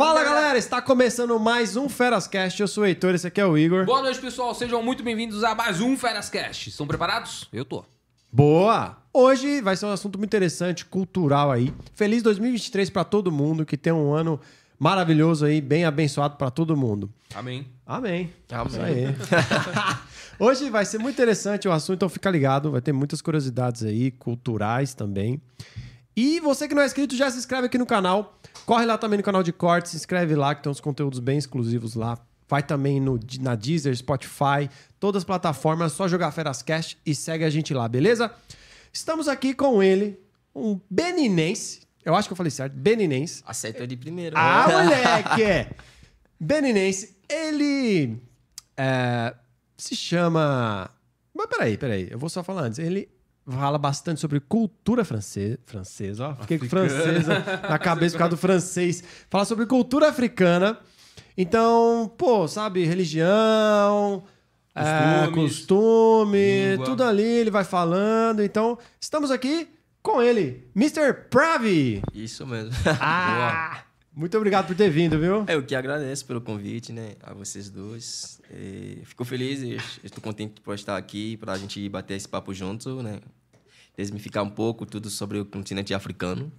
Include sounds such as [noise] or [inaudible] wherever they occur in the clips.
Fala galera, está começando mais um Ferascast. Eu sou o Heitor, esse aqui é o Igor. Boa noite, pessoal. Sejam muito bem-vindos a mais um Ferascast. Estão preparados? Eu tô. Boa! Hoje vai ser um assunto muito interessante, cultural aí. Feliz 2023 para todo mundo, que tem um ano maravilhoso aí, bem abençoado para todo mundo. Amém. Amém. Isso aí. [laughs] Hoje vai ser muito interessante o assunto, então fica ligado, vai ter muitas curiosidades aí, culturais também. E você que não é inscrito, já se inscreve aqui no canal. Corre lá também no canal de cortes, se inscreve lá, que tem uns conteúdos bem exclusivos lá. Vai também no, na Deezer, Spotify, todas as plataformas, só jogar Ferascast e segue a gente lá, beleza? Estamos aqui com ele, um beninense. Eu acho que eu falei certo, beninense. Aceitou de primeiro. Ah, [laughs] moleque! Beninense, ele é, se chama. Mas peraí, peraí, eu vou só falar antes. Ele fala bastante sobre cultura francesa. Francesa, ó. Fiquei com francesa na cabeça por causa do francês. Fala sobre cultura africana. Então, pô, sabe, religião. é, costume, língua. tudo ali ele vai falando. Então, estamos aqui com ele, Mr. Pravi. Isso mesmo. [laughs] Ah! Muito obrigado por ter vindo, viu? É, Eu que agradeço pelo convite, né? A vocês dois. É, fico feliz e estou contente por estar aqui para a gente bater esse papo junto, né? Desmificar um pouco tudo sobre o continente africano.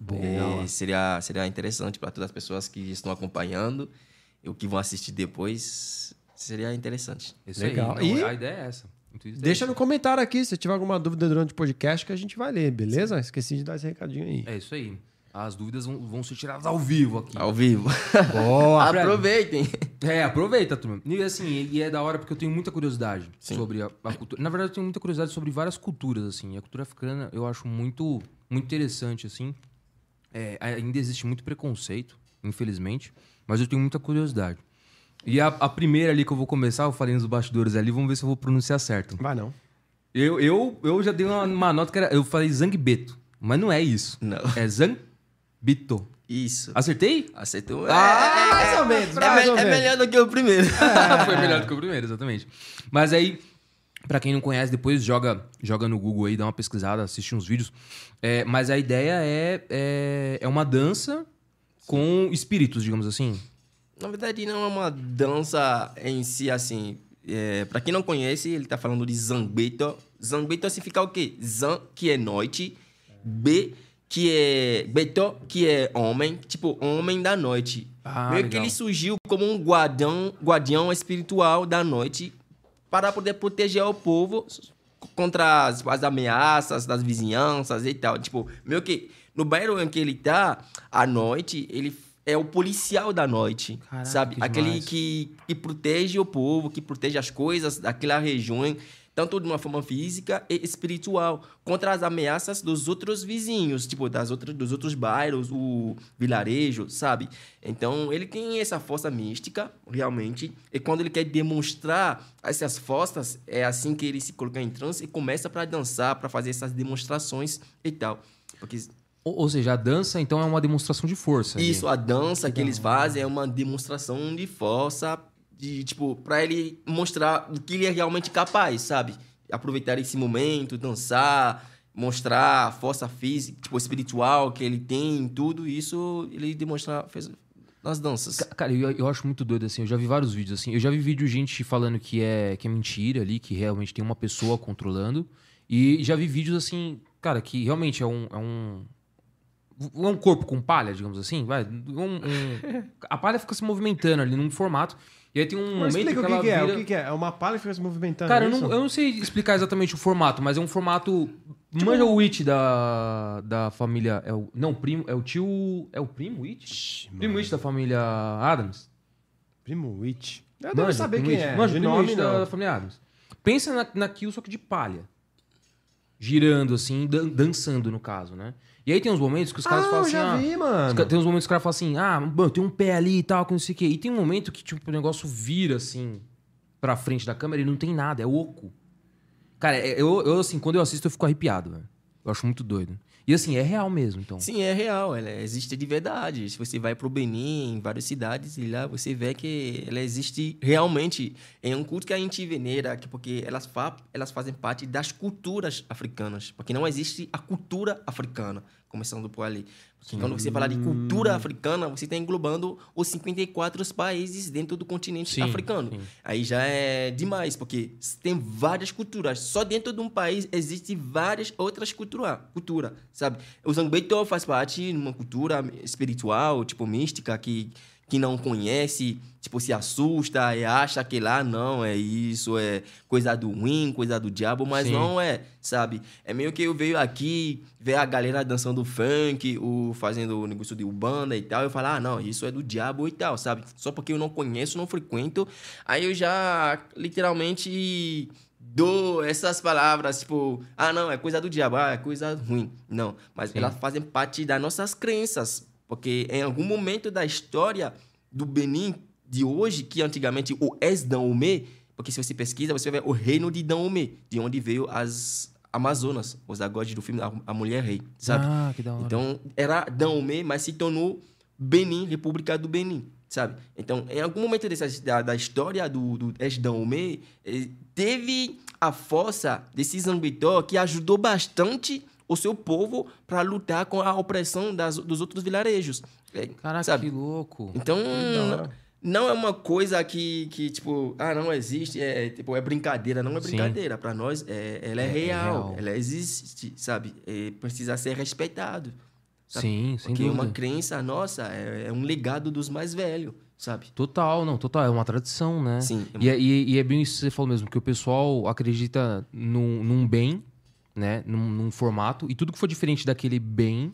É, seria, seria interessante para todas as pessoas que estão acompanhando e o que vão assistir depois. Seria interessante. Isso Legal. aí. Não, E- A ideia é essa. É Deixa no comentário aqui se tiver alguma dúvida durante o podcast que a gente vai ler, beleza? Esqueci de dar esse recadinho aí. É isso aí. As dúvidas vão, vão ser tiradas ao vivo aqui. Ao vivo. Boa! [laughs] Aproveitem. É, aproveita, turma. E assim, e é da hora porque eu tenho muita curiosidade sobre a, a cultura. Na verdade, eu tenho muita curiosidade sobre várias culturas, assim. E a cultura africana eu acho muito, muito interessante, assim. É, ainda existe muito preconceito, infelizmente, mas eu tenho muita curiosidade. E a, a primeira ali que eu vou começar, eu falei nos bastidores ali, vamos ver se eu vou pronunciar certo. Vai não. Eu, eu, eu já dei uma, uma nota que era. Eu falei Zangbeto, mas não é isso. Não. É Zangbito. Isso. Acertei? Aceitou? Ah, mais ou menos, é, mais ou é melhor do que o primeiro. [laughs] Foi melhor do que o primeiro, exatamente. Mas aí, pra quem não conhece, depois joga, joga no Google aí, dá uma pesquisada, assiste uns vídeos. É, mas a ideia é, é, é uma dança com espíritos, digamos assim. Na verdade, não é uma dança em si, assim. É, para quem não conhece, ele tá falando de Zangbeto. Zangbeto significa o quê? Zan, que é noite. B, que é... Beto, que é homem. Tipo, homem da noite. Ah, Meio que legal. ele surgiu como um guardião, guardião espiritual da noite para poder proteger o povo contra as, as ameaças das vizinhanças e tal. Tipo, meio que no bairro em que ele tá, à noite, ele é o policial da noite, Caraca, sabe? que Aquele que, que protege o povo, que protege as coisas daquela região, tanto de uma forma física e espiritual, contra as ameaças dos outros vizinhos, tipo, das outras, dos outros bairros, o vilarejo, sabe? Então, ele tem essa força mística, realmente, e quando ele quer demonstrar essas forças, é assim que ele se coloca em transe e começa para dançar, para fazer essas demonstrações e tal. Porque Ou, seja, a dança, então, é uma demonstração de força. ali. isso, a dança que eles fazem é uma demonstração de força, de tipo, para ele mostrar o que ele é realmente capaz, sabe? Aproveitar esse momento, dançar, mostrar a força física, tipo, espiritual que ele tem, tudo isso ele demonstra fez nas danças. Ca- Cara, eu, eu acho muito doido, assim. Eu já vi vários vídeos, assim. Eu já vi vídeo de gente falando que é, que é mentira ali, que realmente tem uma pessoa controlando. E já vi vídeos, assim, cara, que realmente é um. É um, é um corpo com palha, digamos assim. Vai. Um- um- [laughs] a palha fica se movimentando ali num formato. E aí tem um Mas momento que o que, ela que é. vira... O que, que é? É uma palha que fica se movimentando. Cara, é eu não, eu não sei explicar exatamente o formato, mas é um formato. Manja o It da, da família. É o, não, primo. É o tio. É o primo It? Primo It da família Adams? Primo Witch. Eu não saber quem It. é. Manja, Primo It da, da família Adams. Pensa na, naquilo, só que de palha. Girando, assim, dan- dançando, no caso, né? E aí tem uns momentos que os caras ah, falam assim. já ah, vi, mano. Tem uns momentos que os caras falam assim, ah, mano, tem um pé ali e tal, que não sei o quê. E tem um momento que, tipo, o negócio vira, assim, pra frente da câmera e não tem nada, é oco. Cara, é- eu, eu assim, quando eu assisto, eu fico arrepiado, velho. Eu acho muito doido. E assim, é real mesmo, então. Sim, é real, ela existe de verdade. Se você vai pro Benin, em várias cidades, e lá você vê que ela existe realmente. É um culto que a gente venera, que- porque elas, fa elas fazem parte das culturas africanas. Porque não existe a cultura africana. Começando por ali. Quando você fala de cultura africana, você está englobando os 54 países dentro do continente Sim, africano. sim. Aí já é demais, porque tem várias culturas. Só dentro de um país existem várias outras cultura, cultura, sabe? O Zangbeto faz parte de uma cultura espiritual, tipo mística, que, que não conhece, tipo, se assusta e acha que lá não, é isso, é coisa do ruim, coisa do diabo, mas Sim. não é, sabe? É meio que eu vejo aqui, ver a galera dançando funk, o, fazendo o negócio de ubanda e tal, eu falo, ah, não, isso é do diabo e tal, sabe? Só porque eu não conheço, não frequento, aí eu já literalmente dou essas palavras, tipo, ah, não, é coisa do diabo, ah, é coisa ruim. Não, mas elas fazem parte das nossas crenças, porque em algum momento da história do Benin de hoje, que antigamente o ex-Daomé, porque se você pesquisa, você vai ver o reino de Daomé, de onde veio as Amazonas, os agodes do filme A- Mulher Rei, sabe? Ah, que da hora. Então, era Daomé, mas se tornou Benin, República do Benin, sabe? Então, em algum momento dessa, da, da história do, do ex-Daomé, eh, teve a força desse Zambitó que ajudou bastante o seu povo para lutar com a opressão das, dos outros vilarejos. eh, Caraca, sabe? que louco. Então, hora. não é uma coisa que, que tipo, ah, não existe, é, tipo, é brincadeira. Não é brincadeira. Para nós, é, ela é, É real, real. ela existe, sabe? É, precisa ser respeitado. sabe? Sim, sem Porque dúvida. uma crença nossa é, é um legado dos mais velhos, sabe? Total, não, total. É uma tradição, né? Sim. E é, e- e é bem isso que você falou mesmo, que o pessoal acredita num, num bem, né? Num, num formato, e tudo que for diferente daquele bem,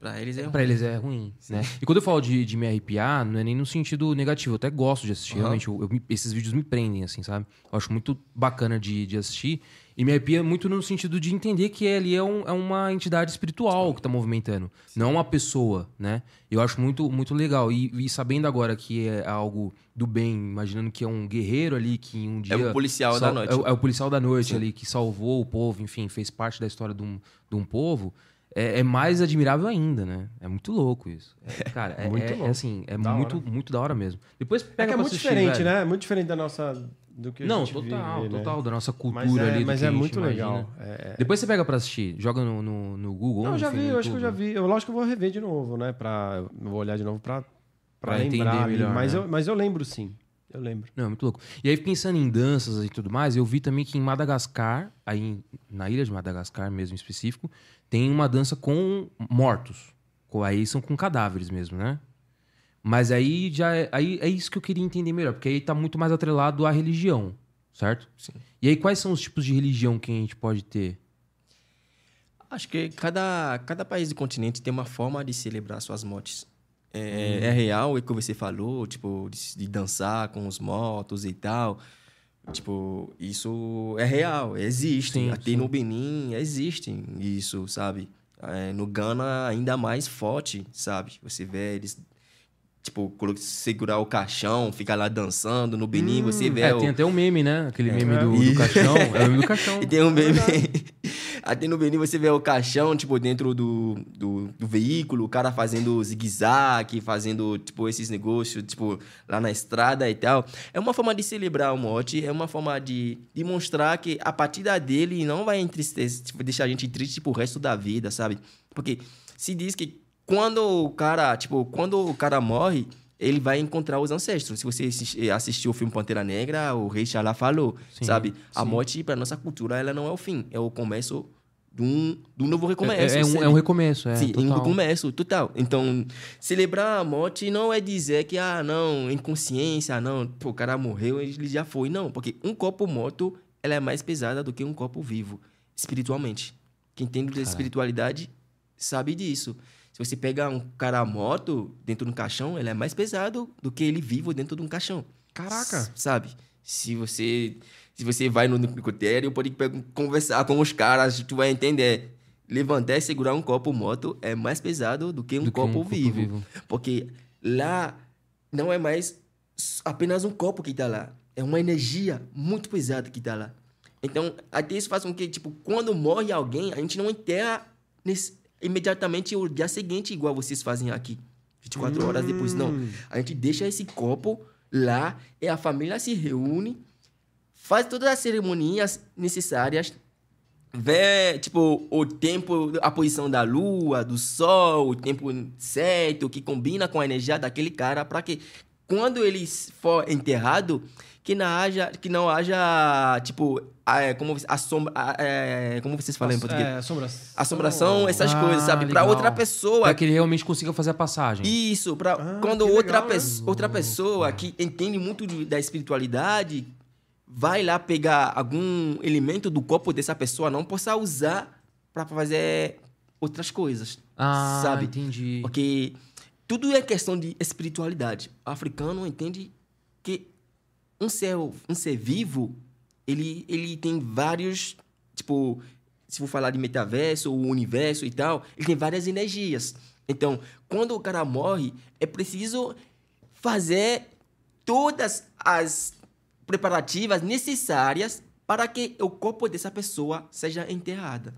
Para eles é pra eles é ruim, né? E quando eu falo de, de me arrepiar, não é nem no sentido negativo. Eu até gosto de assistir, Aham. realmente. eu- eu esses vídeos me prendem, assim, sabe? Eu acho muito bacana de, de assistir. E me arrepia muito no sentido de entender que ali é, um- é uma entidade espiritual que tá movimentando. Não uma pessoa, né? Eu acho muito, muito legal. E, e sabendo agora que é algo do bem, imaginando que é um guerreiro ali que um dia... É o policial da noite. É o, é o policial da noite ali que salvou o povo, enfim, fez parte da história de um, de um povo. É, é mais admirável ainda, né? É muito louco isso. É, [laughs] cara, é, Muito é- é louco. assim, é Da muito, hora. muito da hora mesmo. Depois É pega que é muito assistir, diferente, velho. né? É muito diferente da nossa. Do que a Não, gente total, vive, né? total, da nossa cultura Mas é, ali. mas é muito imagina. legal. É, é. Depois você pega pra assistir, joga no, no, no Google. Não, eu já enfim, vi, eu acho que eu já vi. Eu lógico que eu vou rever de novo, né? Pra, eu vou olhar de novo pra, pra, Pra lembrar. melhor, mas, né? eu, mas eu lembro sim. Eu lembro. Não, é muito louco. E aí, pensando em danças e tudo mais, eu vi também que em Madagascar, aí na ilha de Madagascar mesmo em específico, tem uma dança com mortos. Com- Aí são com cadáveres mesmo, né? Mas aí já é, aí é isso que eu queria entender melhor, porque aí tá muito mais atrelado à religião, certo? Sim. E aí, quais são os tipos de religião que a gente pode ter? Acho que cada, cada país do continente tem uma forma de celebrar suas mortes. É, é real, é o que você falou, tipo, de, de dançar com os mortos e tal. Tipo, isso é real, existe. Sim, Até sim. no Benin existe isso, sabe? É, no Ghana, ainda mais forte, sabe? Você vê eles, tipo, segurar o caixão, ficar lá dançando. No Benin, você vê É, o, tem até um meme, né? Aquele meme do, do caixão. [laughs] É o meme do caixão. e tem um meme. [laughs] Até no Benin você vê o caixão, tipo, dentro do, do, do veículo, o cara fazendo zigue-zague, fazendo, tipo, esses negócios, tipo, lá na estrada e tal. É uma forma de celebrar a morte, é uma forma de, de mostrar que a partida dele não vai entristecer, tipo, deixar a gente triste pro resto da vida, sabe? Porque se diz que quando o cara, tipo, quando o cara morre, ele vai encontrar os ancestros. Se você assisti- assistiu o filme Pantera Negra, o Rei Xalá falou, Sim, sabe? A sim. morte, para nossa cultura, ela não é o fim, é o começo de um, de um novo recomeço. É, é um, sabe? é um recomeço, é. Sim, um total. recomeço, total. Então, celebrar a morte não é dizer que, ah, não, inconsciência, não, pô, o cara morreu, ele já foi. Não, porque um corpo morto, ela é mais pesada do que um corpo vivo, espiritualmente. Quem de espiritualidade sabe disso. Se você pega um cara morto dentro de um caixão, ele é mais pesado do que ele vivo dentro de um caixão. Caraca! S- Sabe? Se você se você vai no necrotério, pode conversar com os caras, tu vai entender. Levantar e segurar um copo morto é mais pesado do que um, Do que um copo, corpo vivo. vivo. Porque lá não é mais apenas um copo que está lá. É uma energia muito pesada que está lá. Então, até isso faz com que, tipo, quando morre alguém, a gente não enterra nesse- imediatamente o dia seguinte, igual vocês fazem aqui. 24 horas depois, não. A gente deixa esse copo lá e a família se reúne, faz todas as cerimonias necessárias vê, tipo, o tempo, a posição da lua, do sol, o tempo certo, que combina com a energia daquele cara, para que quando ele for enterrado, que não haja, que não haja tipo, é, como, a sombra, é, como vocês falam em português? É, assombração. Assombração, essas Ah, coisas, sabe? Para outra pessoa. Pra que ele realmente consiga fazer a passagem. Isso, pra, Ah, quando outra, legal, né? pes- outra pessoa que entende muito de- da espiritualidade vai lá pegar algum elemento do corpo dessa pessoa, não possa usar para fazer outras coisas. Ah, sabe? entendi. Porque tudo é questão de espiritualidade. O africano entende que um ser, um ser vivo, ele, ele tem vários, tipo, se for falar de metaverso, o universo e tal, ele tem várias energias. Então, quando o cara morre, é preciso fazer todas as preparativas necessárias para que o corpo dessa pessoa seja enterrada.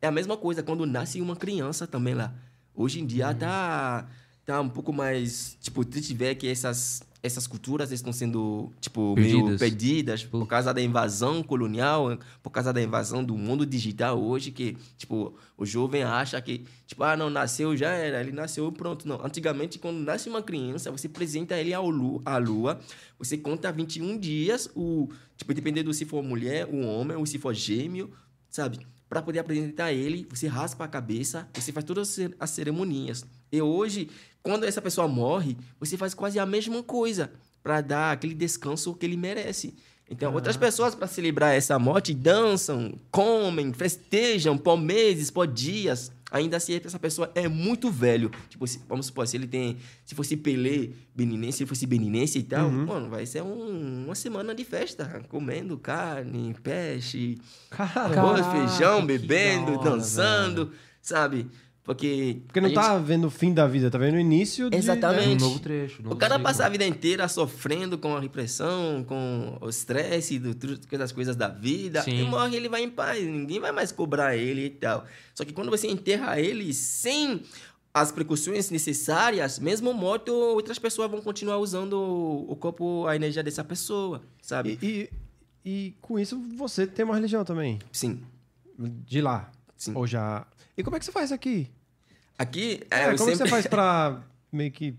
É a mesma coisa quando nasce uma criança também lá. Hoje em dia tá, tá um pouco mais, tipo, triste ver que essas essas culturas estão sendo, tipo, meio Perdidas. perdidas por causa da invasão colonial, por causa da invasão do mundo digital hoje, que, tipo, o jovem acha que, tipo, ah, não, nasceu, já era, ele nasceu pronto. Não, antigamente, quando nasce uma criança, você apresenta ele ao lu à lua, você conta 21 dias, o, tipo, dependendo se for mulher, um homem, ou se for gêmeo, sabe? Para poder apresentar ele, você raspa a cabeça, você faz todas as ce- as cerimonias. E hoje, quando essa pessoa morre, você faz quase a mesma coisa para dar aquele descanso que ele merece. Então, outras pessoas, para celebrar essa morte, dançam, comem, festejam por meses, por dias. Ainda assim, essa pessoa é muito velho. Tipo, se- vamos supor, se ele tem. Se fosse Pelé, beninense, se ele fosse beninense e tal, mano, vai ser um- uma semana de festa. Comendo carne, peixe, arroz, feijão, bebendo, hora, dançando, sabe? Porque. Porque não gente- tá vendo o fim da vida, tá vendo o início de... Exatamente. Um Gente, novo trecho. um O novo cara passa a vida inteira sofrendo com a repressão, com o estresse do- das coisas da vida. Sim. E morre, ele vai em paz. Ninguém vai mais cobrar ele e tal. Só que quando você enterra ele sem as precauções necessárias, mesmo morto, outras pessoas vão continuar usando o o corpo, a energia dessa pessoa, sabe? E, e, e com isso você tem uma religião também, Sim. de lá. Sim. Ou já... E como é que você faz aqui? Aqui, É, é, eu como sempre... você faz pra [laughs] meio que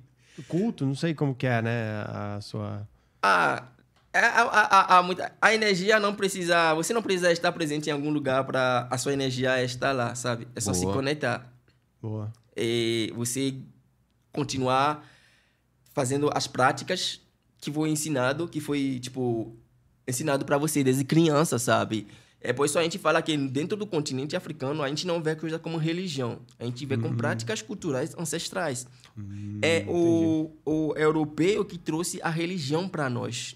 culto? Não sei como que é, né? A sua... Ah, a, a, a, a, muita- a energia não precisa. Você não precisa estar presente em algum lugar para a sua energia estar lá, sabe? É só se Boa. conectar. Boa. E você continuar fazendo as práticas que foi ensinado, que foi, tipo, ensinado para você desde criança, sabe? É por isso a gente fala que dentro do continente africano a gente não vê coisa como religião. A gente vê como práticas culturais ancestrais. é o, o europeu que trouxe a religião para nós.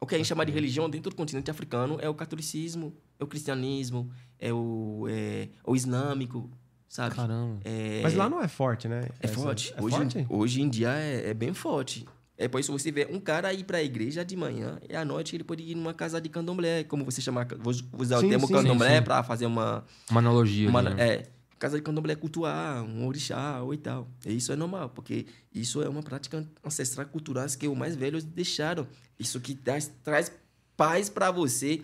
O que a gente chama de religião dentro do continente africano é o catolicismo, é o cristianismo, é o, é, o islâmico, sabe? Caramba. É, Mas lá não é forte, né? é Essa- forte. É hoje, forte? hoje em dia é, é bem forte. É por isso você vê um cara ir para a igreja de manhã e à noite ele pode ir numa casa de candomblé, como você chama, vou usar Sim, o termo sim, candomblé para fazer uma, Uma analogia. uma né? é, casa de candomblé cultuar, um orixá ou e tal. E isso é normal, porque isso é uma prática ancestral cultural que os mais velhos deixaram. Isso que traz, traz paz para você,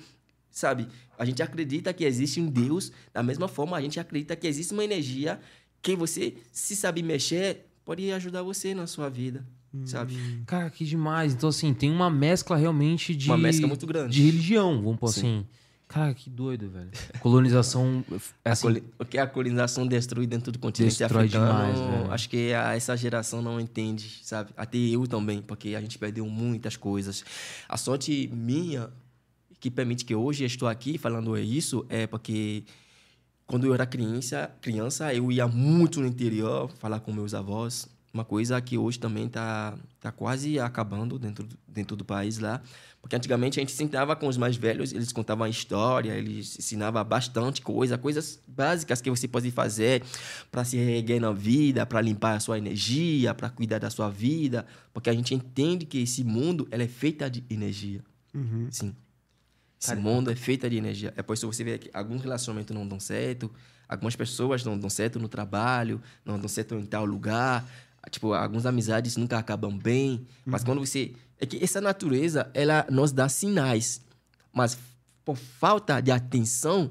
sabe? A gente acredita que existe um Deus, da mesma forma a gente acredita que existe uma energia que você, se sabe mexer, pode ajudar você na sua vida, sabe? Cara, que demais. Então, assim, tem uma mescla realmente de. Uma mescla muito grande. De religião, vamos pôr Sim. assim. Cara, que doido, velho. Colonização. É A assim, o que a colonização destrói dentro do continente Destrói africano, demais, velho. acho que a- essa geração não entende, sabe? Até eu também, porque a gente perdeu muitas coisas. A sorte minha, que permite que hoje eu estou aqui falando isso, é porque quando eu era criança, criança eu ia muito no interior falar com meus avós. Uma coisa que hoje também está tá quase acabando dentro, dentro do país lá. Porque antigamente a gente sentava com os mais velhos, eles contavam a história, eles ensinavam bastante coisa, coisas básicas que você pode fazer para se reerguer na vida, para limpar a sua energia, para cuidar da sua vida. Porque a gente entende que esse mundo ela é feita de energia. Sim. Esse mundo é feito de energia. É por isso que você vê que alguns relacionamentos não dão certo, algumas pessoas não dão certo no trabalho, não dão certo em tal lugar. Tipo, algumas amizades nunca acabam bem. Mas quando você. É que essa natureza, ela nos dá sinais. Mas por falta de atenção,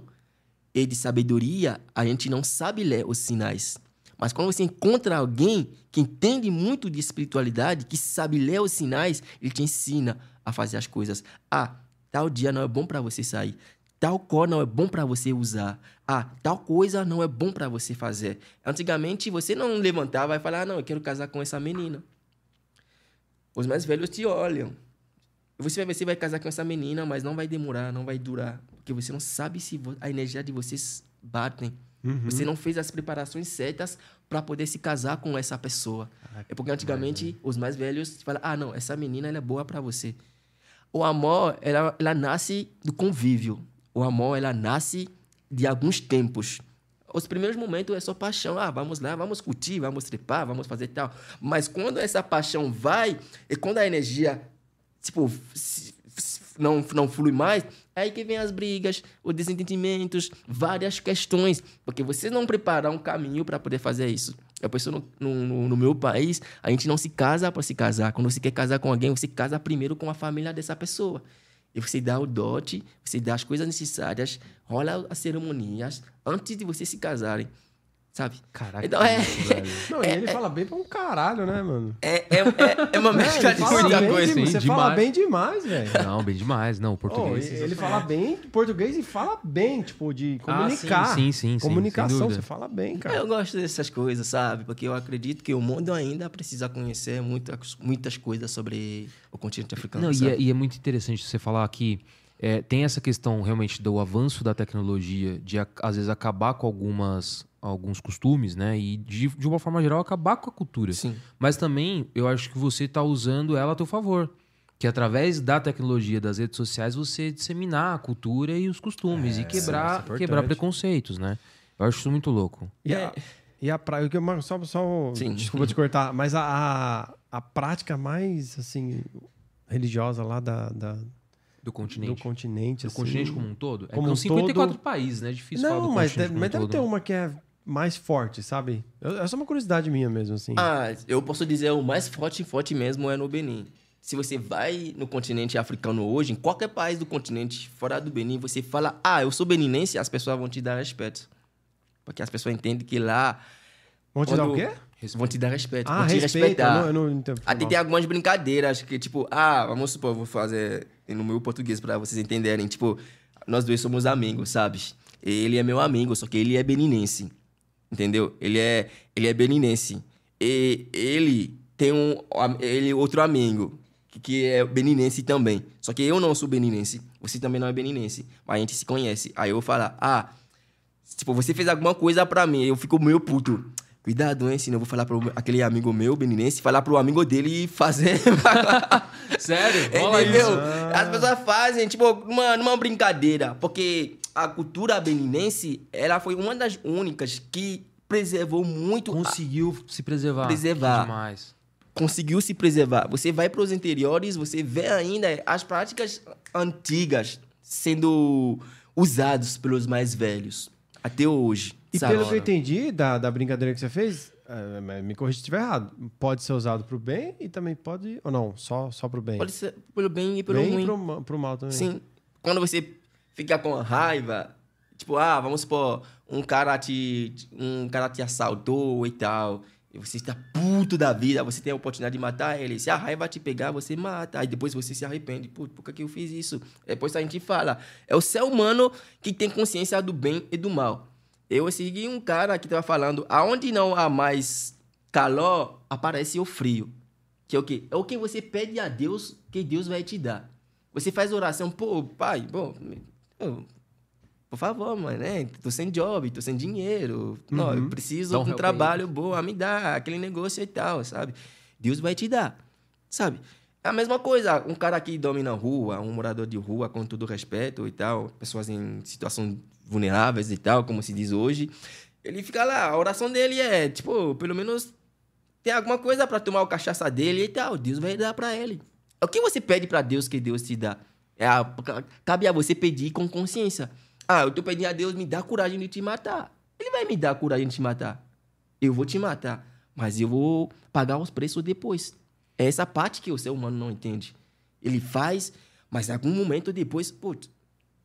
e de sabedoria, a gente não sabe ler os sinais. Mas quando você encontra alguém que entende muito de espiritualidade, que sabe ler os sinais, ele te ensina a fazer as coisas. Ah, tal dia não é bom para você sair. Tal cor não é bom para você usar. Ah, tal coisa não é bom para você fazer. Antigamente você não levantava e falava, ah, não, eu quero casar com essa menina. Os mais velhos te olham. Você vai, você vai casar com essa menina, mas não vai demorar, não vai durar. Porque você não sabe se a energia de vocês batem. Uhum. Você não fez as preparações certas para poder se casar com essa pessoa. Ah, é porque antigamente os mais velhos falam: ah, não, essa menina ela é boa para você. O amor, ela, ela nasce do convívio. O amor, ela nasce de alguns tempos. Os primeiros momentos é só paixão. Ah, vamos lá, vamos curtir, vamos trepar, vamos fazer tal. Mas quando essa paixão vai, e quando a energia, tipo, não, não flui mais, é aí que vem as brigas, os desentendimentos, várias questões. Porque você não prepara um caminho para poder fazer isso. Eu penso no, no, no, meu país, a gente não se casa para se casar. Quando você quer casar com alguém, você casa primeiro com a família dessa pessoa. E você dá o dote, você dá as coisas necessárias, rola as cerimonias antes de vocês se casarem. Sabe? Caraca. Então é. [laughs] Não, é, e ele é, fala bem pra um caralho, né, mano? É, é, é, é uma mescla de muita coisa. De, você demais. fala bem demais, velho. Não, bem demais. Não, português. Oh, ele fala bem português e fala bem, tipo, de comunicar. Ah, sim, sim, sim. Comunicação, você fala bem, cara. Eu gosto dessas coisas, sabe? Porque eu acredito que o mundo ainda precisa conhecer muitas, muitas coisas sobre o continente africano. Não, e é, e é, muito interessante você falar que. É, tem essa questão realmente do avanço da tecnologia, de às vezes acabar com algumas alguns costumes, né? E de, de uma forma geral acabar com a cultura. Sim. Mas também eu acho que você está usando ela a teu favor. Que através da tecnologia das redes sociais você disseminar a cultura e os costumes é, e quebrar, é quebrar preconceitos, né? Eu acho isso muito louco. E a, e a prática, só, só Sim. desculpa te cortar, mas a, a, a, prática mais assim religiosa lá da, da do continente. Do continente, do assim, continente como um todo? É como é, são 54 todo... países, né? É difícil Não, falar do mas, deve, mas deve ter uma que é mais forte, sabe? É só uma curiosidade minha mesmo, assim. Ah, eu posso dizer o mais forte, forte mesmo é no Benin. Se você vai no continente africano hoje, em qualquer país do continente fora do Benin, você fala, ah, eu sou beninense, as pessoas vão te dar respeito. Porque as pessoas entendem que lá. Vão te dar o quê? Vão te dar respeito, ah, vão te respeito, respeitar. Eu não, eu não Até tem algumas brincadeiras que, tipo, ah, vamos supor, vou fazer no meu português para vocês entenderem. Tipo, nós dois somos amigos, sabe? Ele é meu amigo, só que ele é beninense. Entendeu? Ele é, ele é beninense. E ele tem um ele outro amigo que é beninense também. Só que eu não sou beninense. Você também não é beninense. Mas a gente se conhece. Aí eu vou falar: "Ah, tipo, você fez alguma coisa para mim". Eu fico meio puto. Cuidado, hein? Senão eu vou falar para aquele amigo meu, beninense, falar pro amigo dele e fazer. [laughs] Sério? Entendeu? As pessoas fazem, tipo, numa, numa brincadeira. Porque a cultura beninense, ela foi uma das únicas que preservou muito. Conseguiu a... se preservar. Preservar. demais. Conseguiu se preservar. Você vai para os interiores, você vê ainda as práticas antigas sendo usadas pelos mais velhos. Até hoje. E pelo que eu entendi da, da brincadeira que você fez, é, me corrija se estiver errado. Pode ser usado para o bem e também pode. Ou não, só, só para o bem? Pode ser pelo bem e pelo bem ruim. E para o mal também. Sim. Quando você fica com raiva, tipo, ah, vamos supor, um cara te, um cara te assaltou e tal, e você está puto da vida, você tem a oportunidade de matar ele. Se a raiva te pegar, você mata. Aí depois você se arrepende. Por que eu fiz isso? Depois a gente fala. É o ser humano que tem consciência do bem e do mal. Eu segui um cara que estava falando, aonde não há mais calor, aparece o frio. Que é o quê? É o que você pede a Deus que Deus vai te dar. Você faz oração, pô, pai, bom, por favor, mãe, né? Tô sem job, tô sem dinheiro. Uhum. Não, eu preciso de um trabalho bom, me dá aquele negócio e tal, sabe? Deus vai te dar, sabe? É a mesma coisa, um cara que dorme na rua, um morador de rua, com todo respeito e tal, pessoas em situação vulneráveis e tal, como se diz hoje, ele fica lá, a oração dele é, tipo, pelo menos tem alguma coisa para tomar o cachaça dele e tal, Deus vai dar para ele. O que você pede para Deus que Deus te dá? É a, cabe a você pedir com consciência. Ah, eu tô pedindo a Deus me dá coragem de te matar. Ele vai me dar coragem de te matar. Eu vou te matar, mas eu vou pagar os preços depois. É essa parte que o ser humano não entende. Ele faz, mas em algum momento depois, putz,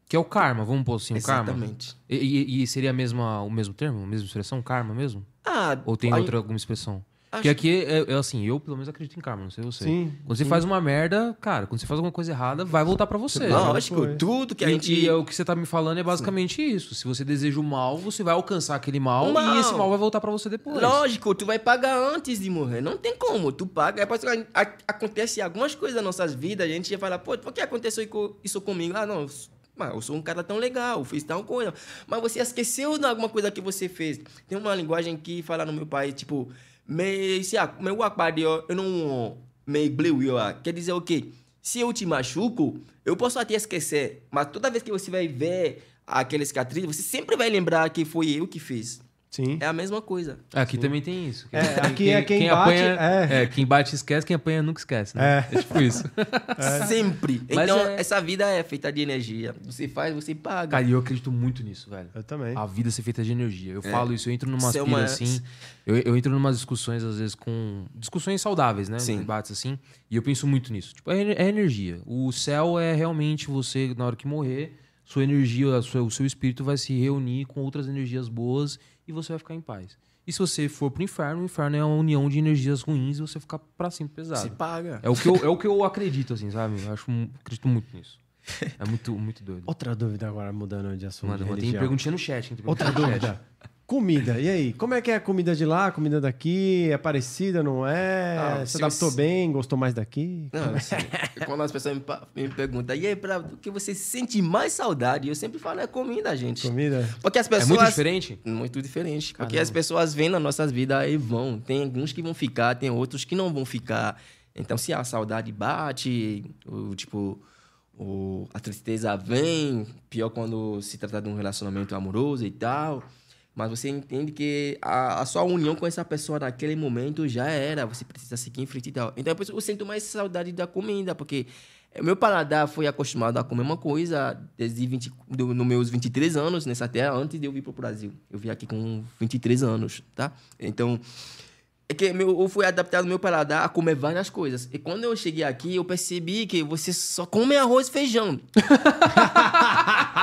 Que é o karma, vamos pôr assim, o karma. Exatamente. E, e- seria a mesma, o mesmo termo, a mesma expressão, karma mesmo? Ah, Ou tem outra alguma expressão? Acho Porque aqui, é, é assim, eu pelo menos acredito em karma, não sei você. Sim, Quando você faz uma merda, cara, quando você faz alguma coisa errada, vai voltar pra você. Lógico, Foi. tudo que a E, gente. e é o que você tá me falando é basicamente isso. Se você deseja o mal, você vai alcançar aquele mal, mal. e esse mal vai voltar pra você depois. Lógico, tu vai pagar antes de morrer. Não tem como. Tu paga. Depois que acontece algumas coisas nas nossas vidas, a gente ia falar, pô, por que aconteceu isso comigo? Ah, não. Mas eu sou um cara tão legal, fiz tal coisa. Mas você esqueceu de alguma coisa que você fez. Tem uma linguagem que fala no meu país, tipo, me, a, meu aquário, eu não me bleu, eu, ah, quer dizer o quê? Se eu te machuco, eu posso até esquecer, mas toda vez que você vai ver aquela cicatriz, você sempre vai lembrar que foi eu que fiz. Sim. É a mesma coisa. Aqui também tem isso. É, aqui é quem bate, apanha, é. quem bate esquece, quem apanha nunca esquece. Né? É. tipo isso. [laughs] Sempre. Mas então, é- essa vida é feita de energia. Você faz, você paga. Cara, e eu acredito muito nisso, velho. Eu também. A vida ser feita de energia. Eu falo isso, eu entro numa Isso é pira uma- assim. Eu, eu entro numas discussões, às vezes, com. Discussões saudáveis, né? Sim. Debates assim. E eu penso muito nisso. Tipo, é, é energia. O céu é realmente você, na hora que morrer, sua energia, o seu espírito vai se reunir com outras energias boas e você vai ficar em paz. E se você for pro inferno, o inferno é uma união de energias ruins e você fica pra cima pesado. Se paga. É o, que eu, é o que eu acredito, assim, sabe? Eu acho, acredito muito nisso. É muito, muito doido. Outra dúvida agora, mudando de assunto. Mano, de tem perguntinha no chat. Outra dúvida. Comida. E aí? Como é que é a comida de lá, a comida daqui? É parecida, não é? Ah, Se se adaptou eu- bem? Gostou mais daqui? Não, assim, quando as pessoas me, me perguntam, e aí, pra, o que você sente mais saudade? Eu sempre falo, é comida, gente. Comida? Porque as É pessoas... muito diferente? Muito diferente. Porque as pessoas vêm nas nossas vidas e vão. Tem alguns que vão ficar, tem outros que não vão ficar. Então, se a saudade bate, o, tipo, o, a tristeza vem, pior quando se trata de um relacionamento amoroso e tal. Mas você entende que a, a sua união com essa pessoa naquele momento já era. Você precisa seguir em frente e tal. Então, isso eu sinto mais saudade da comida, porque o meu paladar foi acostumado a comer uma coisa desde 20, do, no meus 23 anos nessa terra, antes de eu vir para o Brasil. Eu vim aqui com 23 anos, tá? Então, é que meu, eu fui adaptado meu paladar a comer várias coisas. E quando eu cheguei aqui, eu percebi que você só come arroz e feijão. [laughs]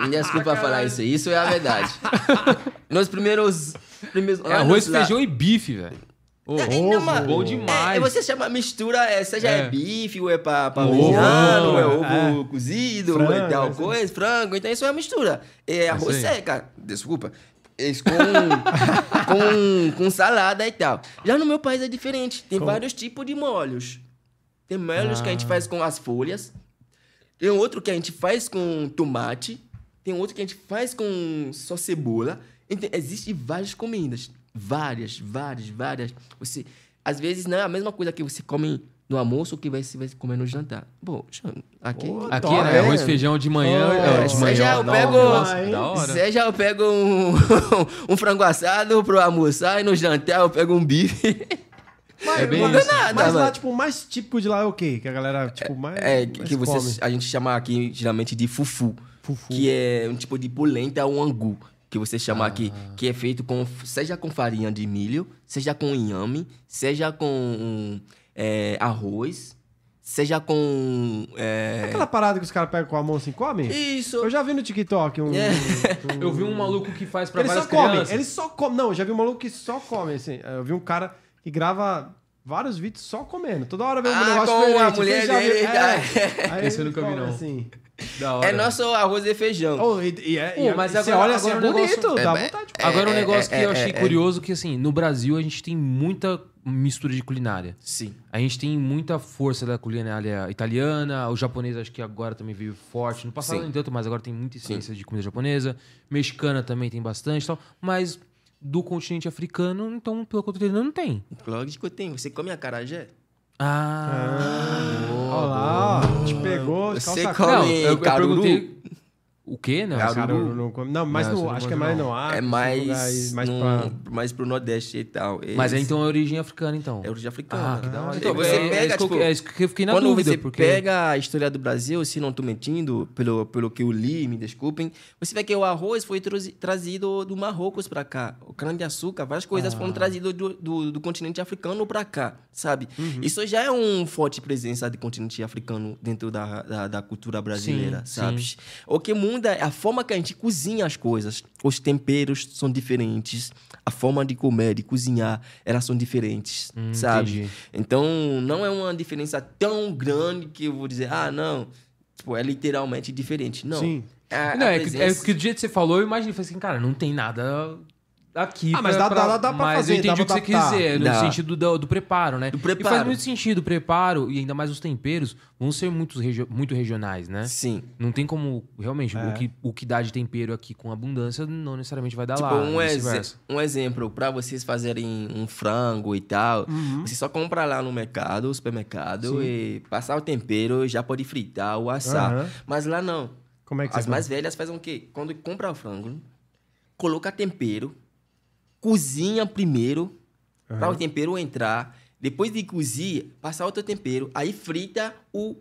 Me desculpa falar isso, isso é a verdade. [laughs] Nos primeiros, primeiros É arroz, lá- feijão e bife, velho. É, não, mas- bom É, demais. você chama mistura, é, seja É. é. bife, ou é pa- Ovo, parmegiano, é ovo é. cozido, Frango, ou é tal é. coisa, frango. Então isso é uma mistura. É arroz Isso aí. seca, desculpa. Isso com, [laughs] com, com salada e tal. Já no meu país é diferente. Tem Com- vários tipos de molhos. Tem molhos que a Ah. gente faz com as folhas. Tem outro que a gente faz com tomate. Tem outro que a gente faz com só cebola. Então, existem várias comidas. Várias, várias, várias. Você, às vezes, não é a mesma coisa que você come no almoço que você vai comer no jantar. Bom, aqui... Pô, Aqui, Top, né? hein? Arroz, feijão de manhã. Oh, é, de manhã. seja eu pego- nossa. Seja eu pego um, [laughs] um frango assado pro almoçar e no jantar eu pego um bife. [laughs] É bem muda isso. nada, Mas lá, tipo, o mais típico de lá é o quê? Que a galera, tipo, mais. É, que, mais que você, come. a gente chama aqui geralmente de fufu. Fufu. Que é um tipo de polenta ou angu. Que você chama aqui. Ah. Que é feito com, seja com farinha de milho, seja com inhame, seja com é, arroz, seja com... é, Aquela parada que os caras pegam com a mão assim, come? Isso. Eu já vi no TikTok um. É. um- Eu vi um maluco que faz pra Ele só várias come, crianças. ele só come. Não, eu já vi um maluco que só come, assim. Eu vi um cara que grava vários vídeos só comendo. Toda hora vem um Ah, negócio com diferente. a mulher dele, é. [laughs] Aí Esse eu nunca vi, come não. Assim. Da hora. É nosso arroz e feijão. Oh, e, e é, Pô, e é- mas você agora- olha assim, é negócio- bonito, dá É, vontade. é, Agora um é, negócio é, que eu é, achei é. curioso, que assim, no Brasil a gente tem muita mistura de culinária. Sim. A gente tem muita força da culinária italiana, o japonês acho que agora também veio forte. No passado Sim. nem tanto, mas agora tem muita essência de comida japonesa. Mexicana também tem bastante e tal. Mas do continente africano, então, pelo que eu tô entendendo, não tem. Lógico que tem. Você come acarajé? Ah, boa, Olha lá, ó, te pegou, Você come- Não, eu, eu perguntei... O quê, né? Caruru. Caruru não come. Não, mas Não, no, acho que é não mais não. no ar. é mais, mais num- pra... mais pro Nordeste e tal. Mas é Eles- então é origem africana, então. É origem africana. Ah, que da hora. Então, Então, você é, é pega, isso que eu- tipo, é isso que eu fiquei na Quando dúvida, você porque... pega a história do Brasil, se não estou mentindo, pelo, pelo que eu li, me desculpem, você vê que o arroz foi trazi- trazido do Marrocos para cá. O cana-de-açúcar, várias coisas Ah. foram trazidas do, do, do continente africano para cá, sabe? Uhum. Isso já é uma forte presença do continente africano dentro da, da, da cultura brasileira, Sim, sabe? O que muda é a forma que a gente cozinha as coisas. Os temperos são diferentes. A forma de comer, de cozinhar, elas são diferentes, Hum, sabe? entendi. Então, não é uma diferença tão grande que eu vou dizer, ah, não, tipo, é literalmente diferente. Não. Sim. A, Não, a é, que, é presença- que do jeito que você falou, eu imaginei, falei assim, cara, não tem nada aqui Ah, mas dá- dá- dá pra mas fazer, eu entendi dá o que pra você quis dizer, no Dá. sentido do, do preparo, né? Do E faz preparo. muito sentido o preparo, e ainda mais os temperos, vão ser muitos regio- muito regionais, né? Sim. Não tem como, realmente, É. o, que, o que dá de tempero aqui com abundância não necessariamente vai dar Tipo, lá, um, e vice-versa. um exemplo, para vocês fazerem um frango e tal, Uhum. você só compra lá no mercado, supermercado, e passar o tempero, já pode fritar ou assar. Aham. Mas lá não. Como é que As mais velhas fazem o quê? Quando compra o frango, coloca tempero, cozinha primeiro, para o tempero entrar. Depois de cozir, passar outro tempero, aí frita o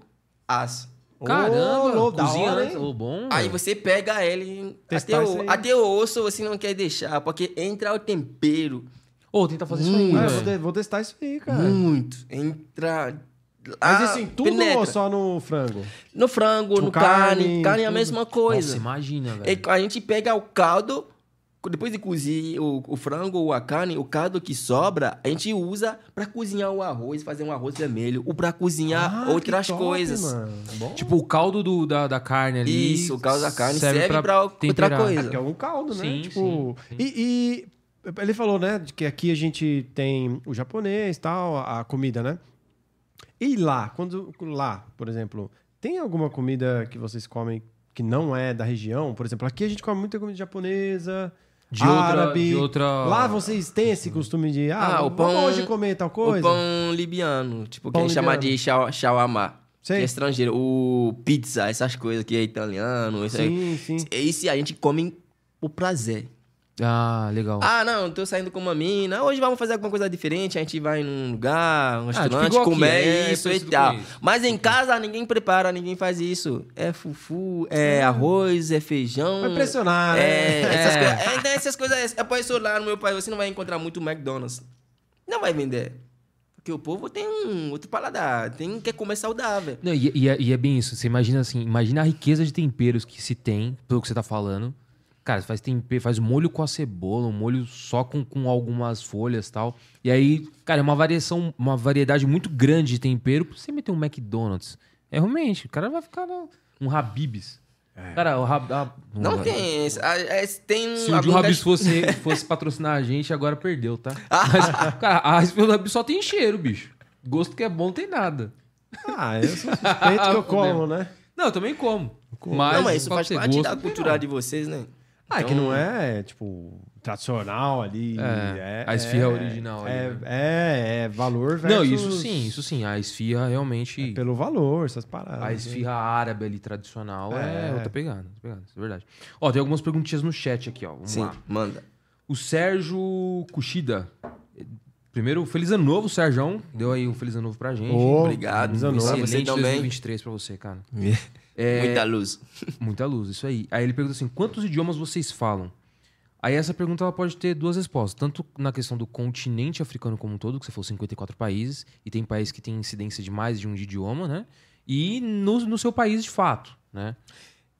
as. Caramba, da cozinha hora, ô, bom. Aí você pega ele, Testar até isso o, aí. até o osso você não quer deixar, porque entra o tempero Ô, tenta fazer isso aí, Ah, vou, te- vou testar isso aí, cara. muito. Entra. Mas Ah, assim, tudo penetra. ou só no frango? No frango, Tipo, no carne. carne, Carne é a mesma Nossa, coisa. imagina, E velho. a gente pega o caldo, depois de cozir o, o frango ou a carne, o caldo que sobra, a gente usa pra cozinhar o arroz, fazer um arroz vermelho, ou pra cozinhar Ah, outras top, coisas. mano. Tipo, o caldo do, da, da carne ali. Isso, o caldo da carne serve, pra pra, outra coisa. que é um caldo, né? Sim, tipo, sim, sim. E, e ele falou, né, de que aqui a gente tem o japonês, tal, a a comida, né? E lá, quando lá, por exemplo, tem alguma comida que vocês comem que não é da região? Por exemplo, aqui a gente come muita comida japonesa, De outra- árabe. de outra- Lá vocês têm esse costume de, ah, Ah, o pão- hoje comer tal coisa? O pão libiano, tipo, que Pão a gente chama de shaw- shawarma. Sei. Que é estrangeiro. O pizza, essas coisas que é italiano. Isso aí. Sim, sim. Esse a gente come por prazer. Ah, legal. Ah, não, tô saindo com uma mina. Hoje vamos fazer alguma coisa diferente. A gente vai num lugar, um restaurante, tipo igual aqui, comer é isso e tal. isso. Mas em casa ninguém prepara, ninguém faz isso. É fufu, é arroz, é feijão. Vai impressionar, né? É, [laughs] essas É. coisas. É, então essas coisas. É por isso lá no meu país você não vai encontrar muito McDonald's. Não vai vender. Porque o povo tem um outro paladar, tem quer comer saudável. Não, e, e é, e é bem isso. Você imagina assim, imagina a riqueza de temperos que se tem, pelo que você tá falando. Cara, você faz tempero, faz molho com a cebola, um molho só com, com algumas folhas e tal. E aí, cara, é uma variação, uma variedade muito grande de tempero pra você meter um McDonald's. É realmente, o cara vai ficar no- um Habib's. Cara, o Hab, ah, Não tem. esse- ah, é, tem Se o Habib's fosse, [laughs] fosse patrocinar a gente, agora perdeu, tá? Mas, cara, a do Habib's só tem cheiro, bicho. Gosto que é bom, não tem nada. Ah, eu sou suspeito que eu [laughs] como, né? Não, eu também como. como. Mas, não, mas isso pode faz parte gosto, da cultura de vocês, né? Ah, é que Então- não é, tipo, tradicional ali. É, É, a esfirra original É, ali, né? é, é valor versus... Não, isso sim, isso sim. A esfirra realmente. Pelo valor, essas paradas. A né? esfirra árabe ali tradicional é, É. outra pegada, outra pegada, isso é verdade. Ó, tem algumas perguntinhas no chat aqui, ó. Vamos Sim, lá. manda. O Sérgio Kushida. Primeiro, feliz ano novo, Sérgio. Deu aí um feliz ano novo pra gente. Ô, Obrigado. feliz ano novo. você Excelente também. 2023 pra você, cara. [laughs] É. Muita luz. [laughs] Muita luz, isso aí. Aí ele pergunta assim: quantos idiomas vocês falam? Aí essa pergunta ela pode ter duas respostas. Tanto na questão do continente africano como um todo, que você falou 54 países, e tem países que têm incidência de mais de um idioma, né? E no, no seu país de fato, né?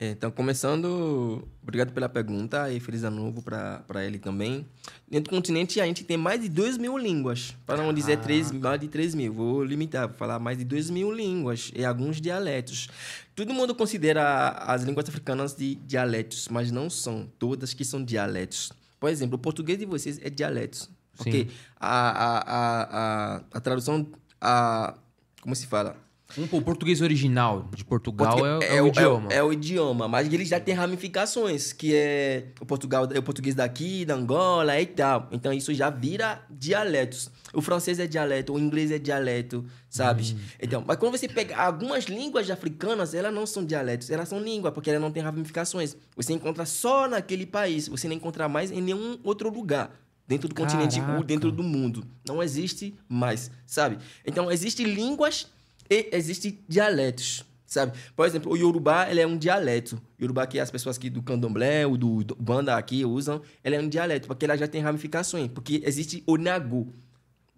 Então, começando, obrigado pela pergunta e feliz ano novo para ele também. Dentro do continente, a gente tem mais de 2 mil línguas, para não dizer mais de 3 mil. Vou limitar, vou falar mais de 2 mil línguas e alguns dialetos. Todo mundo considera as línguas africanas de dialetos, mas não são todas que são dialetos. Por exemplo, o português de vocês é dialetos. Porque a, a, a, a, a tradução, a, como se fala? Um, o português original de Portugal Porque é, é o idioma. É, o idioma, mas ele já tem ramificações, que é o, Portugal, é o português daqui, da Angola e tal. Então isso já vira dialetos. O francês é dialeto, o inglês é dialeto, sabe? Então, mas quando você pega algumas línguas africanas, elas não são dialetos, elas são língua, porque elas não têm ramificações. Você encontra só naquele país, você não encontra mais em nenhum outro lugar. Dentro do continente Caraca. ou dentro do mundo. Não existe mais, sabe? Então, existem línguas e existem dialetos, sabe? Por exemplo, o Yorubá, ele é um dialeto. Yorubá que as pessoas aqui do candomblé, ou do, do banda aqui usam, ele é um dialeto, porque ela já tem ramificações. Porque existe o Nagô,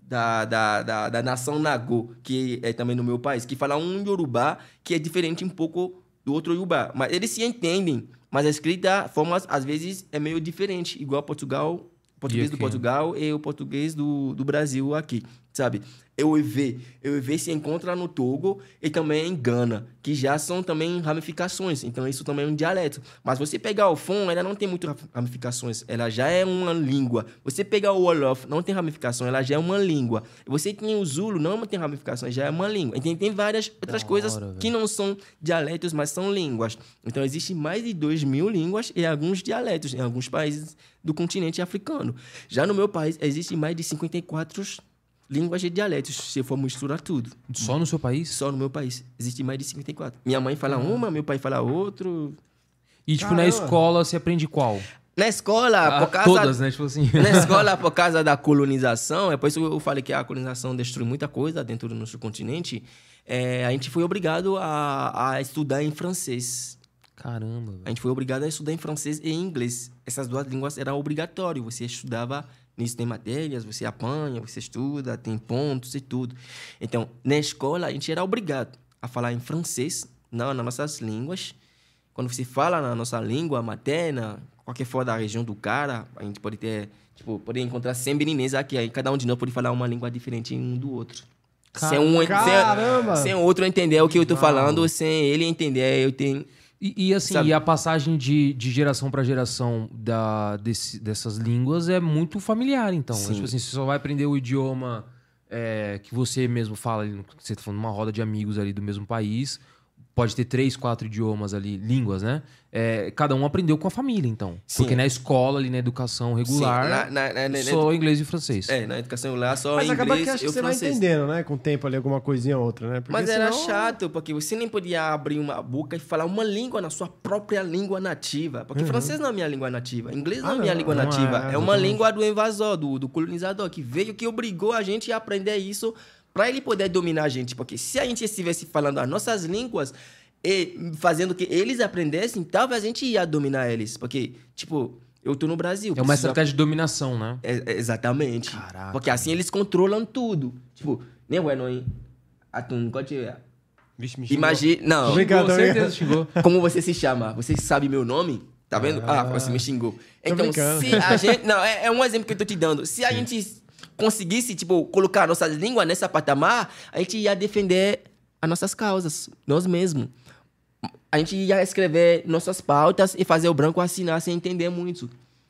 da, da, da, da nação Nagô, que é também no meu país, que fala um Yorubá que é diferente um pouco do outro Yorubá. Mas eles se entendem, mas a escrita, a forma, às vezes, é meio diferente, igual Portugal, português do? Portugal e o português do, do Brasil aqui, sabe? O EV, o EV se encontra no Togo e também em Gana, que já são também ramificações, então isso também é um dialeto. Mas você pegar o Fon, ela não tem muitas ramificações, ela já é uma língua. Você pegar o Wolof, não tem ramificação, ela já é uma língua. Você tem o Zulu, não tem ramificação, já é uma língua. Então tem várias outras Da coisas hora, que não são dialetos, mas são línguas. Então existem mais de 2 mil línguas e alguns dialetos em alguns países do continente africano. Já no meu país, existem mais de 54 línguas e dialetos, se for misturar tudo. Só no seu país? Só no meu país. Existem mais de 54. Minha mãe fala uma, meu pai fala outro. E, tipo, na Caramba. escola você aprende qual? Na escola, Ah, por causa... todas, né? Tipo assim. Na escola, [laughs] por causa da colonização, é por isso que eu falei que a colonização destruiu muita coisa dentro do nosso continente. é, a gente foi obrigado a, a estudar em francês. Caramba, velho. A gente foi obrigado a estudar em francês e em inglês. Essas duas línguas eram obrigatório. Você estudava nisso tem matérias, você apanha, você estuda, tem pontos e tudo. Então, na escola a gente era obrigado a falar em francês, não nas nossas línguas. Quando você fala na nossa língua materna, qualquer fora da região do cara, a gente pode ter, tipo, pode encontrar 100 meninas aqui, aí cada um de nós pode falar uma língua diferente um do outro. Sem um, Caramba! sem, sem outro entender o que eu tô falando, sem ele entender, eu tenho E, e, assim, Sabe? e a passagem de, de geração pra geração da, desse- dessas línguas é muito familiar, então. É, tipo assim, você só vai aprender o idioma é, que você mesmo fala, você tá falando numa roda de amigos ali do mesmo país. Pode ter três, quatro idiomas ali, línguas, né? É, cada um aprendeu com a família, então. Sim. Porque na escola, ali na educação regular, Sim, na- na- na- na- só inglês e francês. É, na educação lá só Mas acaba inglês que acho e que o você vai francês. entendendo, né? Com o tempo ali, alguma coisinha ou outra, né? Porque Mas era senão- chato, porque você nem podia abrir uma boca e falar uma língua na sua própria língua nativa. Porque francês não é minha língua nativa, inglês não Uhum. Ah, é minha não, língua não é, nativa. É, uma língua do invasor, do, do colonizador, que veio, que obrigou a gente a aprender isso para ele poder dominar a gente. Porque se a gente estivesse falando as nossas línguas e fazendo que eles aprendessem, talvez a gente ia dominar eles. Porque, tipo, eu tô no Brasil. É uma estratégia de dominação, né? é- é- exatamente. Caraca. Porque assim eles controlam tudo. Tipo, nem bueno, hein? Atum, pode... Vixe, me xingou. Imagina. Não. Brincando, tô certeza xingou. [laughs] Como você se chama? Você sabe meu nome? Tá vendo? Ah, você me xingou. Então, brincando. se a gente. Não, é, é um exemplo que eu tô te dando. Se a gente conseguisse, tipo, colocar nossas línguas nessa patamar, a gente ia defender as nossas causas, nós mesmos. A gente ia escrever nossas pautas e fazer o branco assinar sem entender muito.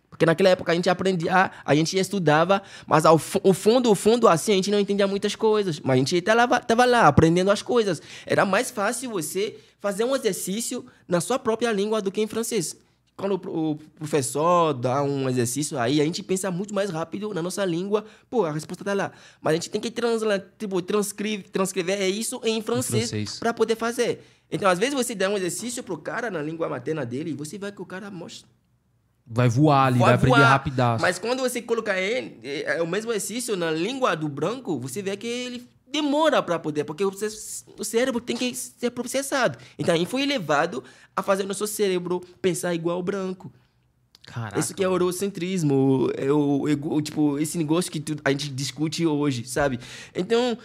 Porque naquela época a gente aprendia, a gente estudava, mas ao o fundo, o fundo assim, a gente não entendia muitas coisas. Mas a gente estava tava lá aprendendo as coisas. Era mais fácil você fazer um exercício na sua própria língua do que em francês. Quando o pro- o professor dá um exercício aí, a gente pensa muito mais rápido na nossa língua. Pô, a resposta tá lá. Mas a gente tem que transla, tipo, transcrever, transcrever é isso em francês francês. para poder fazer. Então, às vezes você dá um exercício pro cara na língua materna dele e você vai que o cara mostra Vai voar ali, vai, aprender voar. rapidaço. Mas quando você colocar ele, é, é o mesmo exercício na língua do branco, você vê que ele demora para poder, porque o, cé- o cérebro tem que ser processado. Então, aí foi levado a fazer o nosso cérebro pensar igual ao branco. Caraca. Isso que é o eurocentrismo, é o, ego- tipo, esse negócio que tu- a gente discute hoje, sabe? Então,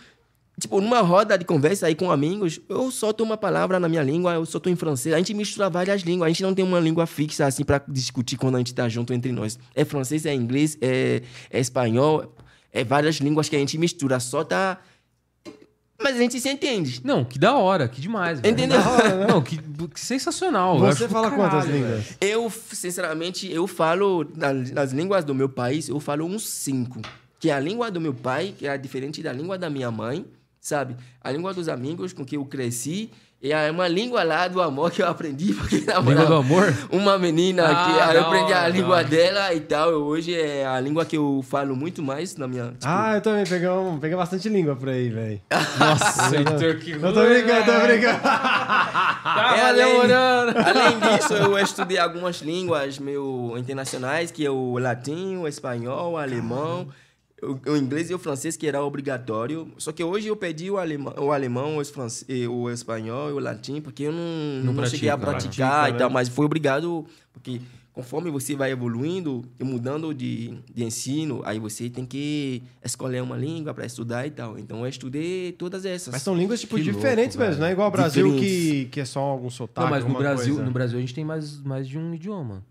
tipo, numa roda de conversa aí com amigos, eu solto uma palavra na minha língua, eu solto em francês, a gente mistura várias línguas, a gente não tem uma língua fixa assim para discutir quando a gente tá junto entre nós. É francês, é inglês, é, é espanhol, é várias línguas que a gente mistura, só tá mas a gente se entende. Não, que da hora, que demais. velho. Entendeu? [laughs] Não, que, que sensacional. Você fala caralho, quantas velho. línguas? Eu, sinceramente, eu falo, nas, nas línguas do meu país, eu falo uns cinco. Que é a língua do meu pai, que é diferente da língua da minha mãe, sabe? A língua dos amigos com que eu cresci é uma língua lá do amor que eu aprendi. Porque, Língua do amor? Uma menina Ah, que aí eu aprendi a hora, língua dela e tal. Hoje é a língua que eu falo muito mais na minha. tipo, Ah, eu também peguei, um, peguei bastante língua por aí, velho. [laughs] Nossa, Heitor, que Eu tô brincando, tô brincando. [laughs] Tava É, além, [laughs] além disso, eu estudei algumas línguas meu, internacionais, que é o latim, o espanhol, o alemão, o, o inglês e o francês, que era obrigatório. Só que hoje eu pedi o alemão, o, alemão, o, france- o espanhol e o latim, porque eu não, não, cheguei a pratica, praticar pratica, e tal, né? mas foi obrigado, porque conforme você vai evoluindo e mudando de, de ensino, aí você tem que escolher uma língua para estudar e tal. Então eu estudei todas essas. Mas são línguas, tipo, Que diferentes louco, mesmo, não é igual ao Brasil Diferentes. que, que é só algum sotaque. Não, mas no Brasil, coisa. no Brasil a gente tem mais, mais de um idioma.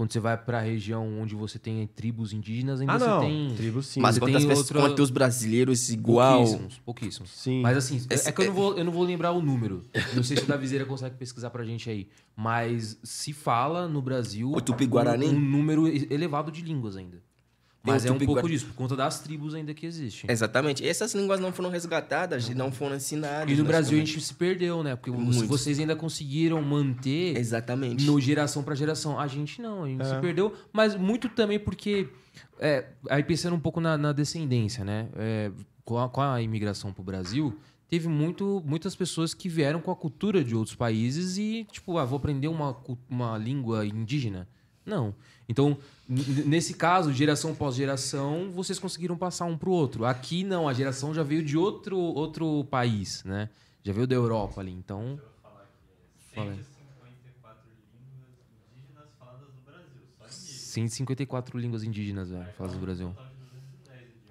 Quando você vai pra região onde você tem tribos indígenas, ainda Ah, não. você tem. Tribo sim. mas você quantas tem pessoas, outra- quantos brasileiros igual? Pouquíssimos, pouquíssimos. Sim. Mas assim, é- Esse- é que eu não, vou, eu não vou lembrar o número. Não sei se o Daviseira consegue pesquisar pra gente aí. Mas se fala no Brasil O Tupi-Guarani? um, um número elevado de línguas ainda. Mas o é um Tupi-Guarani. pouco disso, por conta das tribos ainda que existem. Exatamente. Essas línguas não foram resgatadas e não foram ensinadas. E no Brasil a gente se perdeu, né? Porque Muito. vocês ainda conseguiram manter Exatamente. no geração para geração. A gente não, a gente É. se perdeu, mas muito também porque. é, aí pensando um pouco na, na descendência, né? É, com, a, com a imigração pro Brasil, teve muito, muitas pessoas que vieram com a cultura de outros países e, tipo, ah, vou aprender uma, uma língua indígena. Não. Então, nesse caso, geração pós geração, vocês conseguiram passar um pro outro. Aqui não, a geração já veio de outro, outro país, né? Já veio da Europa ali. Então. Fala aí. 154 línguas indígenas, velho, faladas no Brasil.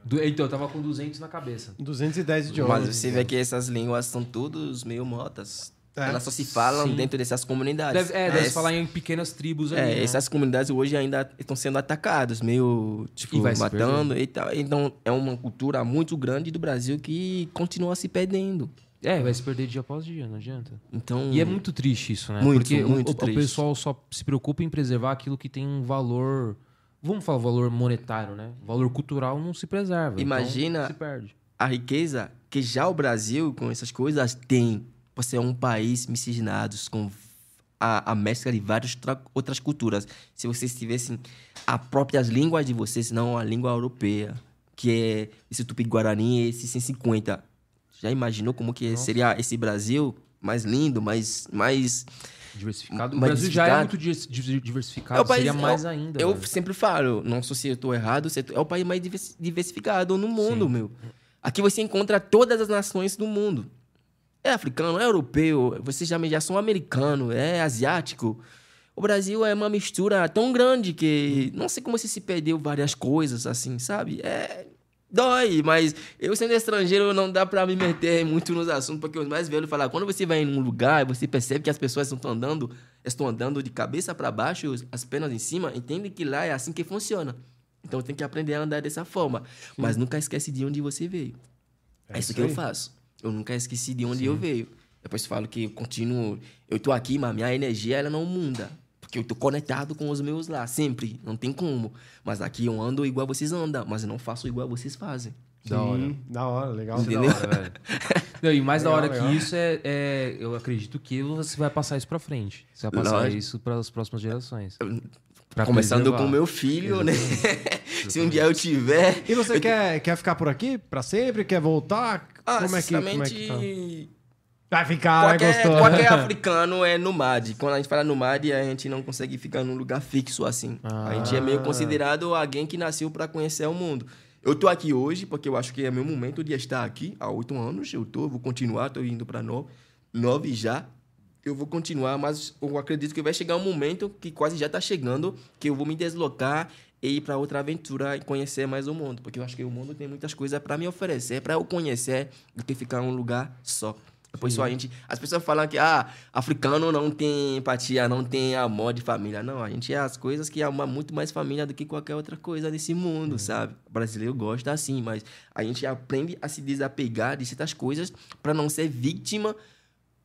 Du- então, eu tava com 200 na cabeça. 210 idiomas. Mas você vê que essas línguas são todos meio motas. É. Elas só se falam Sim. dentro dessas comunidades. Deve, é, deve se Ess- falar em pequenas tribos ali. É, né? essas comunidades hoje ainda estão sendo atacadas, meio, tipo, E vai se matando e tal. Então, é uma cultura muito grande do Brasil que continua se perdendo. É, vai se perder dia após dia, não adianta. Então, E é muito triste isso, né? Muito, Porque o- muito o, o triste. pessoal só se preocupa em preservar aquilo que tem um valor. Vamos falar valor monetário, né? Valor cultural não se preserva. então Imagina- se perde. a riqueza que já o Brasil, com essas coisas, tem. Você é um país miscigenado com a, a mescla de várias tra- outras culturas. Se vocês tivessem as próprias línguas de vocês, não a língua europeia, que é esse Tupi-Guarani, esse 150. Já imaginou como que seria esse Brasil mais lindo, mais... mais Diversificado. O Mais Brasil já é muito diversificado, É país- seria mais eu- ainda. Eu velho. sempre falo, não sei se eu estou errado, eu tô- é o país mais divers- diversificado no mundo, meu. Aqui você encontra todas as nações do mundo. É africano, é europeu, você já, já são americano, é asiático. O Brasil é uma mistura tão grande que não sei como você se perdeu várias coisas, assim, sabe? É. Dói, mas eu sendo estrangeiro não dá pra me meter muito nos assuntos, porque os mais velhos falam, quando você vai em um lugar e você percebe que as pessoas estão andando, estão andando de cabeça para baixo, as pernas em cima, entende que lá é assim que funciona. Então tem que aprender a andar dessa forma, mas nunca esquece de onde você veio. É, isso isso que eu faço. Eu nunca esqueci de onde eu veio. Depois falo que eu continuo, eu tô aqui, mas minha energia ela não muda. Porque eu tô conectado com os meus lá, sempre. Não tem como. Mas aqui eu ando igual vocês andam, mas eu não faço igual vocês fazem. Da hora. Sim, da hora, legal. Entendeu? Da hora. [laughs] Não, e mais da Legal, hora legal. que isso é, é- Eu acredito que você vai passar isso pra frente. Você vai passar Lógico. isso para as próximas gerações. Pra Começando preservar. com o meu filho, né? [laughs] Se um dia eu tiver. E você quer, quer ficar por aqui pra sempre? Quer voltar? Ah, como, é que, como é que tá? Vai ficar, né? qualquer, Gostou. qualquer [laughs] africano é nomade. Quando a gente fala nomade, a gente não consegue ficar num lugar fixo assim. A gente é meio Ah. considerado alguém que nasceu para conhecer o mundo. Eu tô aqui hoje porque eu acho que é meu momento de estar aqui há oito anos. Eu tô, vou continuar, tô indo para nove, nove já. Eu vou continuar, mas eu acredito que vai chegar um momento que quase já está chegando que eu vou me deslocar e ir para outra aventura e conhecer mais o mundo, porque eu acho que o mundo tem muitas coisas para me oferecer, para eu conhecer, do que ficar em um lugar só. Depois só a gente, as pessoas falam que ah, africano não tem empatia, não tem amor de família. Não, a gente é as coisas que ama muito mais família do que qualquer outra coisa nesse mundo, sabe? O brasileiro gosta assim, mas a gente aprende a se desapegar de certas coisas para não ser vítima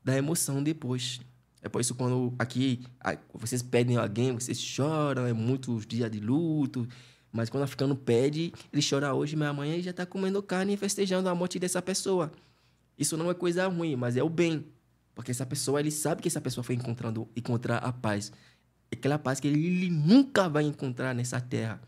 da emoção depois. É por isso quando aqui vocês pedem alguém, vocês choram, é muitos dias de luto. Mas quando o africano pede, ele chora hoje, mas amanhã ele já está comendo carne e festejando a morte dessa pessoa. Isso não é coisa ruim, mas é o bem. Porque essa pessoa, ele sabe que essa pessoa foi encontrando encontrar a paz. Aquela paz que ele, ele nunca vai encontrar nessa terra.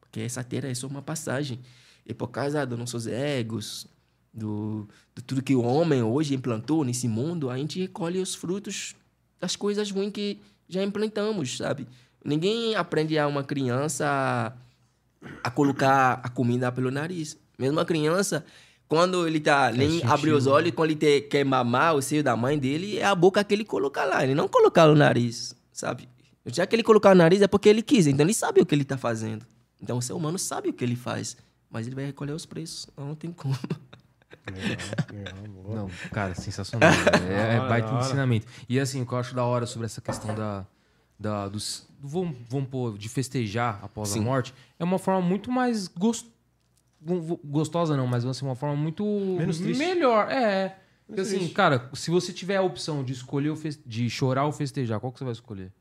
Porque essa terra é só uma passagem. E por causa dos nossos egos, do, de tudo que o homem hoje implantou nesse mundo, a gente recolhe os frutos das coisas ruins que já implantamos, sabe? Ninguém aprende a uma criança a, colocar a comida pelo nariz. Mesmo a criança, quando ele tá nem abre os olhos, quando ele te, quer mamar o seio da mãe dele, é a boca que ele coloca lá. Ele não colocar no nariz, sabe? Já que ele colocar no nariz é porque ele quis, então ele sabe o que ele tá fazendo. Então o ser humano sabe o que ele faz, mas ele vai recolher os preços. Não tem como. Não, cara, sensacional. [laughs] é, é baita ensinamento. E assim, o que eu acho da hora sobre essa questão da. da dos, vamos, vamos pôr, de festejar após Sim. a morte, é uma forma muito mais gost, gostosa, não, mas assim, uma forma muito. Menos triste. Melhor, é. Porque assim, cara, se você tiver a opção de escolher, de chorar ou festejar, qual que você vai escolher?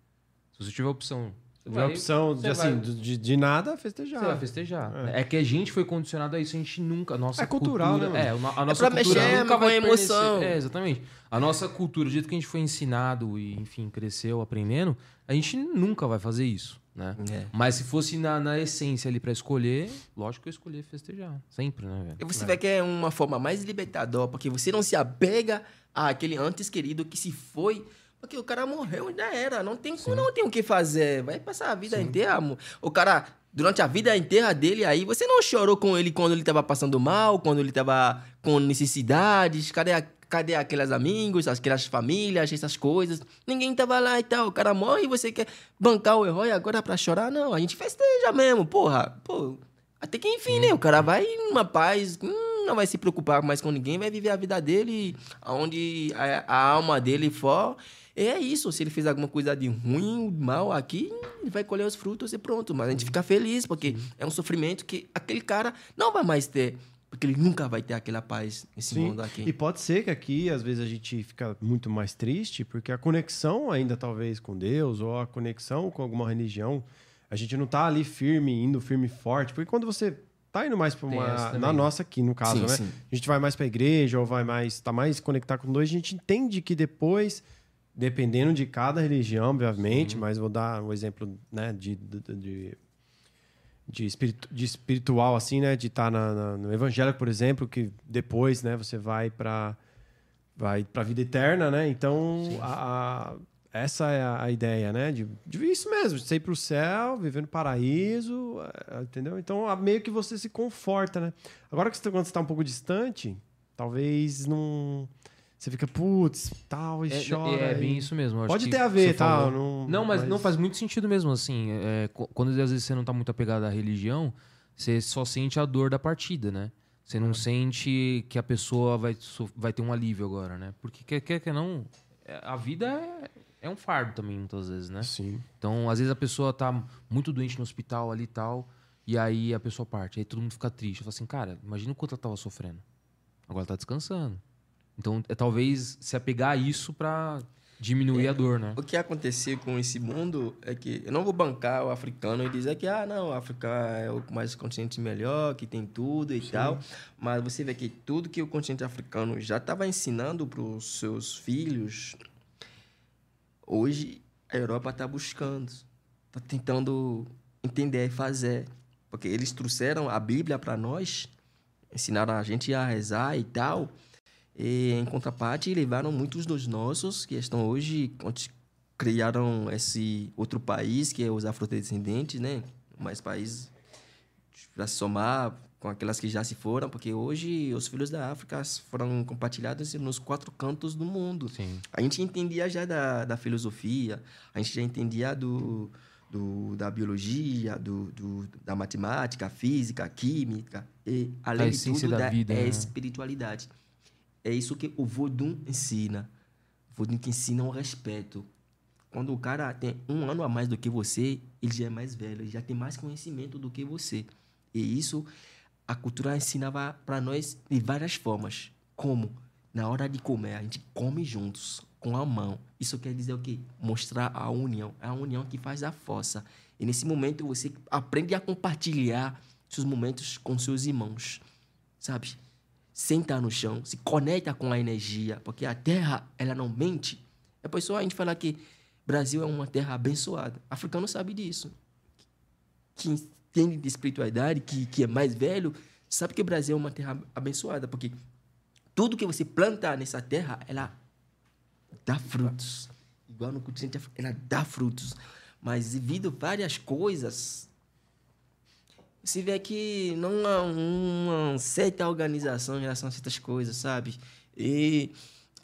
Se você tiver a opção a opção de, assim, de, de, nada, festejar. Você vai festejar. É. é. que a gente foi condicionado a isso, a gente nunca. Nossa é cultural, cultura, né? É, a nossa é pra cultura mexer, nunca vai emoção. É, exatamente. A nossa cultura, do jeito que a gente foi ensinado e, enfim, cresceu aprendendo, a gente nunca vai fazer isso. Né? É. Mas se fosse na, na essência ali para escolher, lógico que eu escolhi festejar. Sempre, né, velho? E você é. vê que é uma forma mais libertadora, porque você não se apega àquele antes querido que se foi porque o cara morreu, já era. Não tem, não tem o que fazer. Vai passar a vida Sim. inteira. O cara, durante a vida inteira dele aí, você não chorou com ele quando ele tava passando mal, quando ele tava com necessidades. Cadê, a, cadê aqueles amigos, aquelas famílias, essas coisas? Ninguém tava lá e tal. O cara morre e você quer bancar o herói agora pra chorar? Não, a gente festeja mesmo, porra. Pô, até que enfim, né? O cara vai numa paz. Hum, não vai se preocupar mais com ninguém, vai viver a vida dele, onde a, a alma dele for é isso, se ele fez alguma coisa de ruim, mal aqui, ele vai colher os frutos e pronto. Mas a gente fica feliz, porque é um sofrimento que aquele cara não vai mais ter. Porque ele nunca vai ter aquela paz nesse Sim. mundo aqui. E pode ser que aqui, às vezes, a gente fica muito mais triste, porque a conexão ainda, talvez, com Deus, ou a conexão com alguma religião, a gente não tá ali firme, indo firme forte. Porque quando você tá indo mais para uma. Na nossa aqui, no caso, sim, né? Sim. A gente vai mais para a igreja, ou vai mais. tá mais conectado com dois, a gente entende que depois dependendo de cada religião, obviamente, Sim. mas vou dar um exemplo né, de, de, de, espiritu, de espiritual, assim, né? De estar tá no evangélico, por exemplo, que depois né, você vai para vai a vida eterna, né? Então, a, a, essa é a, ideia, né? De, de isso mesmo, de você ir para o céu, viver no paraíso, é, entendeu? Então, meio que você se conforta, né? Agora que você, quando você está um pouco distante, talvez não... Você fica, putz, tal, e é, chora. É, é bem isso mesmo. Pode ter a ver, tal. Não, não, mas, mas, não faz muito sentido mesmo, assim. É, quando às vezes você não tá muito apegado à religião, você só sente a dor da partida, né? Você não é. sente que a pessoa vai, vai ter um alívio agora, né? Porque quer, quer que não, é, a vida é, é um fardo também, muitas vezes, né? Sim. Então, às vezes a pessoa tá muito doente no hospital ali e tal, e aí a pessoa parte. Aí todo mundo fica triste. Fala assim, cara, imagina o quanto ela tava sofrendo. Agora ela tá descansando. Então, é talvez se apegar a isso para diminuir é, a dor, né? O que aconteceu com esse mundo é que eu não vou bancar o africano e dizer que ah, não, a África é o mais continente melhor, que tem tudo e Sim. tal, mas você vê que tudo que o continente africano já estava ensinando para os seus filhos, hoje a Europa está buscando, está tentando entender e fazer, porque eles trouxeram a Bíblia para nós, ensinaram a gente a rezar e tal, e, em contraparte, levaram muitos dos nossos que estão hoje criaram esse outro país que é os afrodescendentes, né? Mais países para somar com aquelas que já se foram, porque hoje os filhos da África foram compartilhados nos quatro cantos do mundo. Sim. A gente entendia já da, da filosofia, a gente já entendia do, do, da biologia, do, do, da matemática, física, química, e além de tudo da, da vida, é, né? espiritualidade. É isso que o Vodun ensina. Vodun que ensina o respeito. Quando o cara tem um ano a mais do que você, ele já é mais velho, ele já tem mais conhecimento do que você. E isso a cultura ensinava para nós de várias formas. Como? Na hora de comer, a gente come juntos, com a mão. Isso quer dizer o quê? Mostrar a união. É a união que faz a força. E nesse momento você aprende a compartilhar seus momentos com seus irmãos. Sabe? Senta no chão, se conecta com a energia, porque a terra, ela não mente. É por isso a gente fala que Brasil é uma terra abençoada. Africano sabe disso. Quem entende de espiritualidade, que, que é mais velho, sabe que o Brasil é uma terra abençoada, porque tudo que você planta nessa terra, ela dá frutos. Igual no continente africano, ela dá frutos. Mas devido a várias coisas, você vê que não há uma certa organização em relação a certas coisas, sabe? E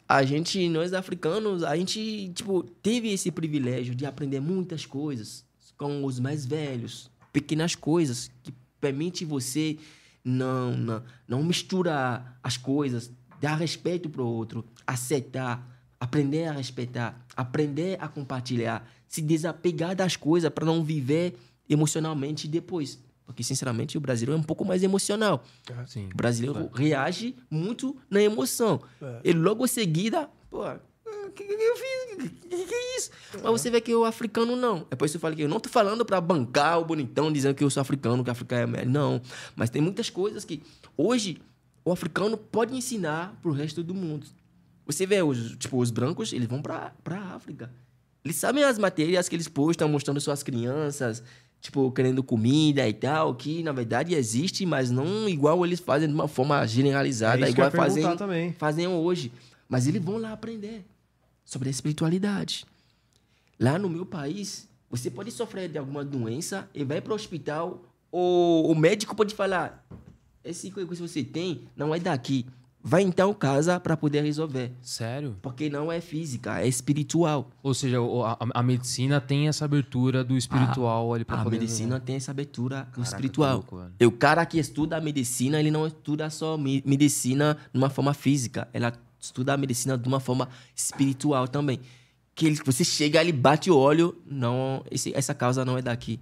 a gente, nós africanos, a gente, tipo, teve esse privilégio de aprender muitas coisas com os mais velhos, pequenas coisas que permite você não, não, não misturar as coisas, dar respeito para o outro, aceitar, aprender a respeitar, aprender a compartilhar, se desapegar das coisas para não viver emocionalmente depois. Porque, sinceramente, o brasileiro é um pouco mais emocional. Sim. O brasileiro reage muito na emoção. É. E logo em seguida, pô, o que, que eu fiz? O que, que é isso? Mas você vê que o africano não. É por isso que eu falo que eu não tô falando para bancar o bonitão dizendo que eu sou africano, que africano é melhor. Não. Mas tem muitas coisas que hoje o africano pode ensinar pro resto do mundo. Você vê, os, tipo, os brancos, eles vão pra, pra África. Eles sabem as matérias que eles postam mostrando suas crianças, tipo, querendo comida e tal, que na verdade existe, mas não igual eles fazem de uma forma É generalizada, eu igual fazem, também. fazem hoje. Mas eles vão lá aprender sobre a espiritualidade. Lá no meu país, você pode sofrer de alguma doença e vai para o hospital, o, o médico pode falar: esse que você tem não é daqui. Vai então casa para poder resolver. Sério? Porque não é física, é espiritual. Ou seja, a, a medicina tem essa abertura do espiritual ali pra A medicina tem essa abertura Caraca, espiritual. louco, e o cara que estuda a medicina, ele não estuda só me- medicina de uma forma física. Ela estuda a medicina de uma forma espiritual também. Que ele, você chega, ele bate o olho, não, esse- essa causa não é daqui.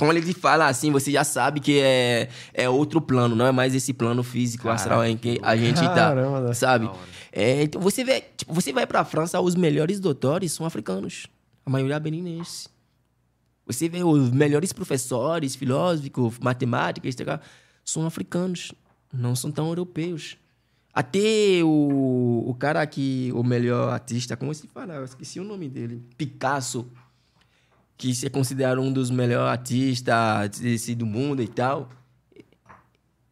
Quando ele fala assim, você já sabe que é, é outro plano, não é mais esse plano físico astral em que a gente Caramba, tá, sabe? É, então você vê, tipo, você vai pra França, os melhores doutores são africanos, a maioria é beninense. Você vê os melhores professores, filósofos, matemáticos, etc., são africanos, não são tão europeus. Até o, o cara que, o melhor artista, como se fala? Eu esqueci o nome dele. Picasso, que se é considerado um dos melhores artistas do mundo e tal.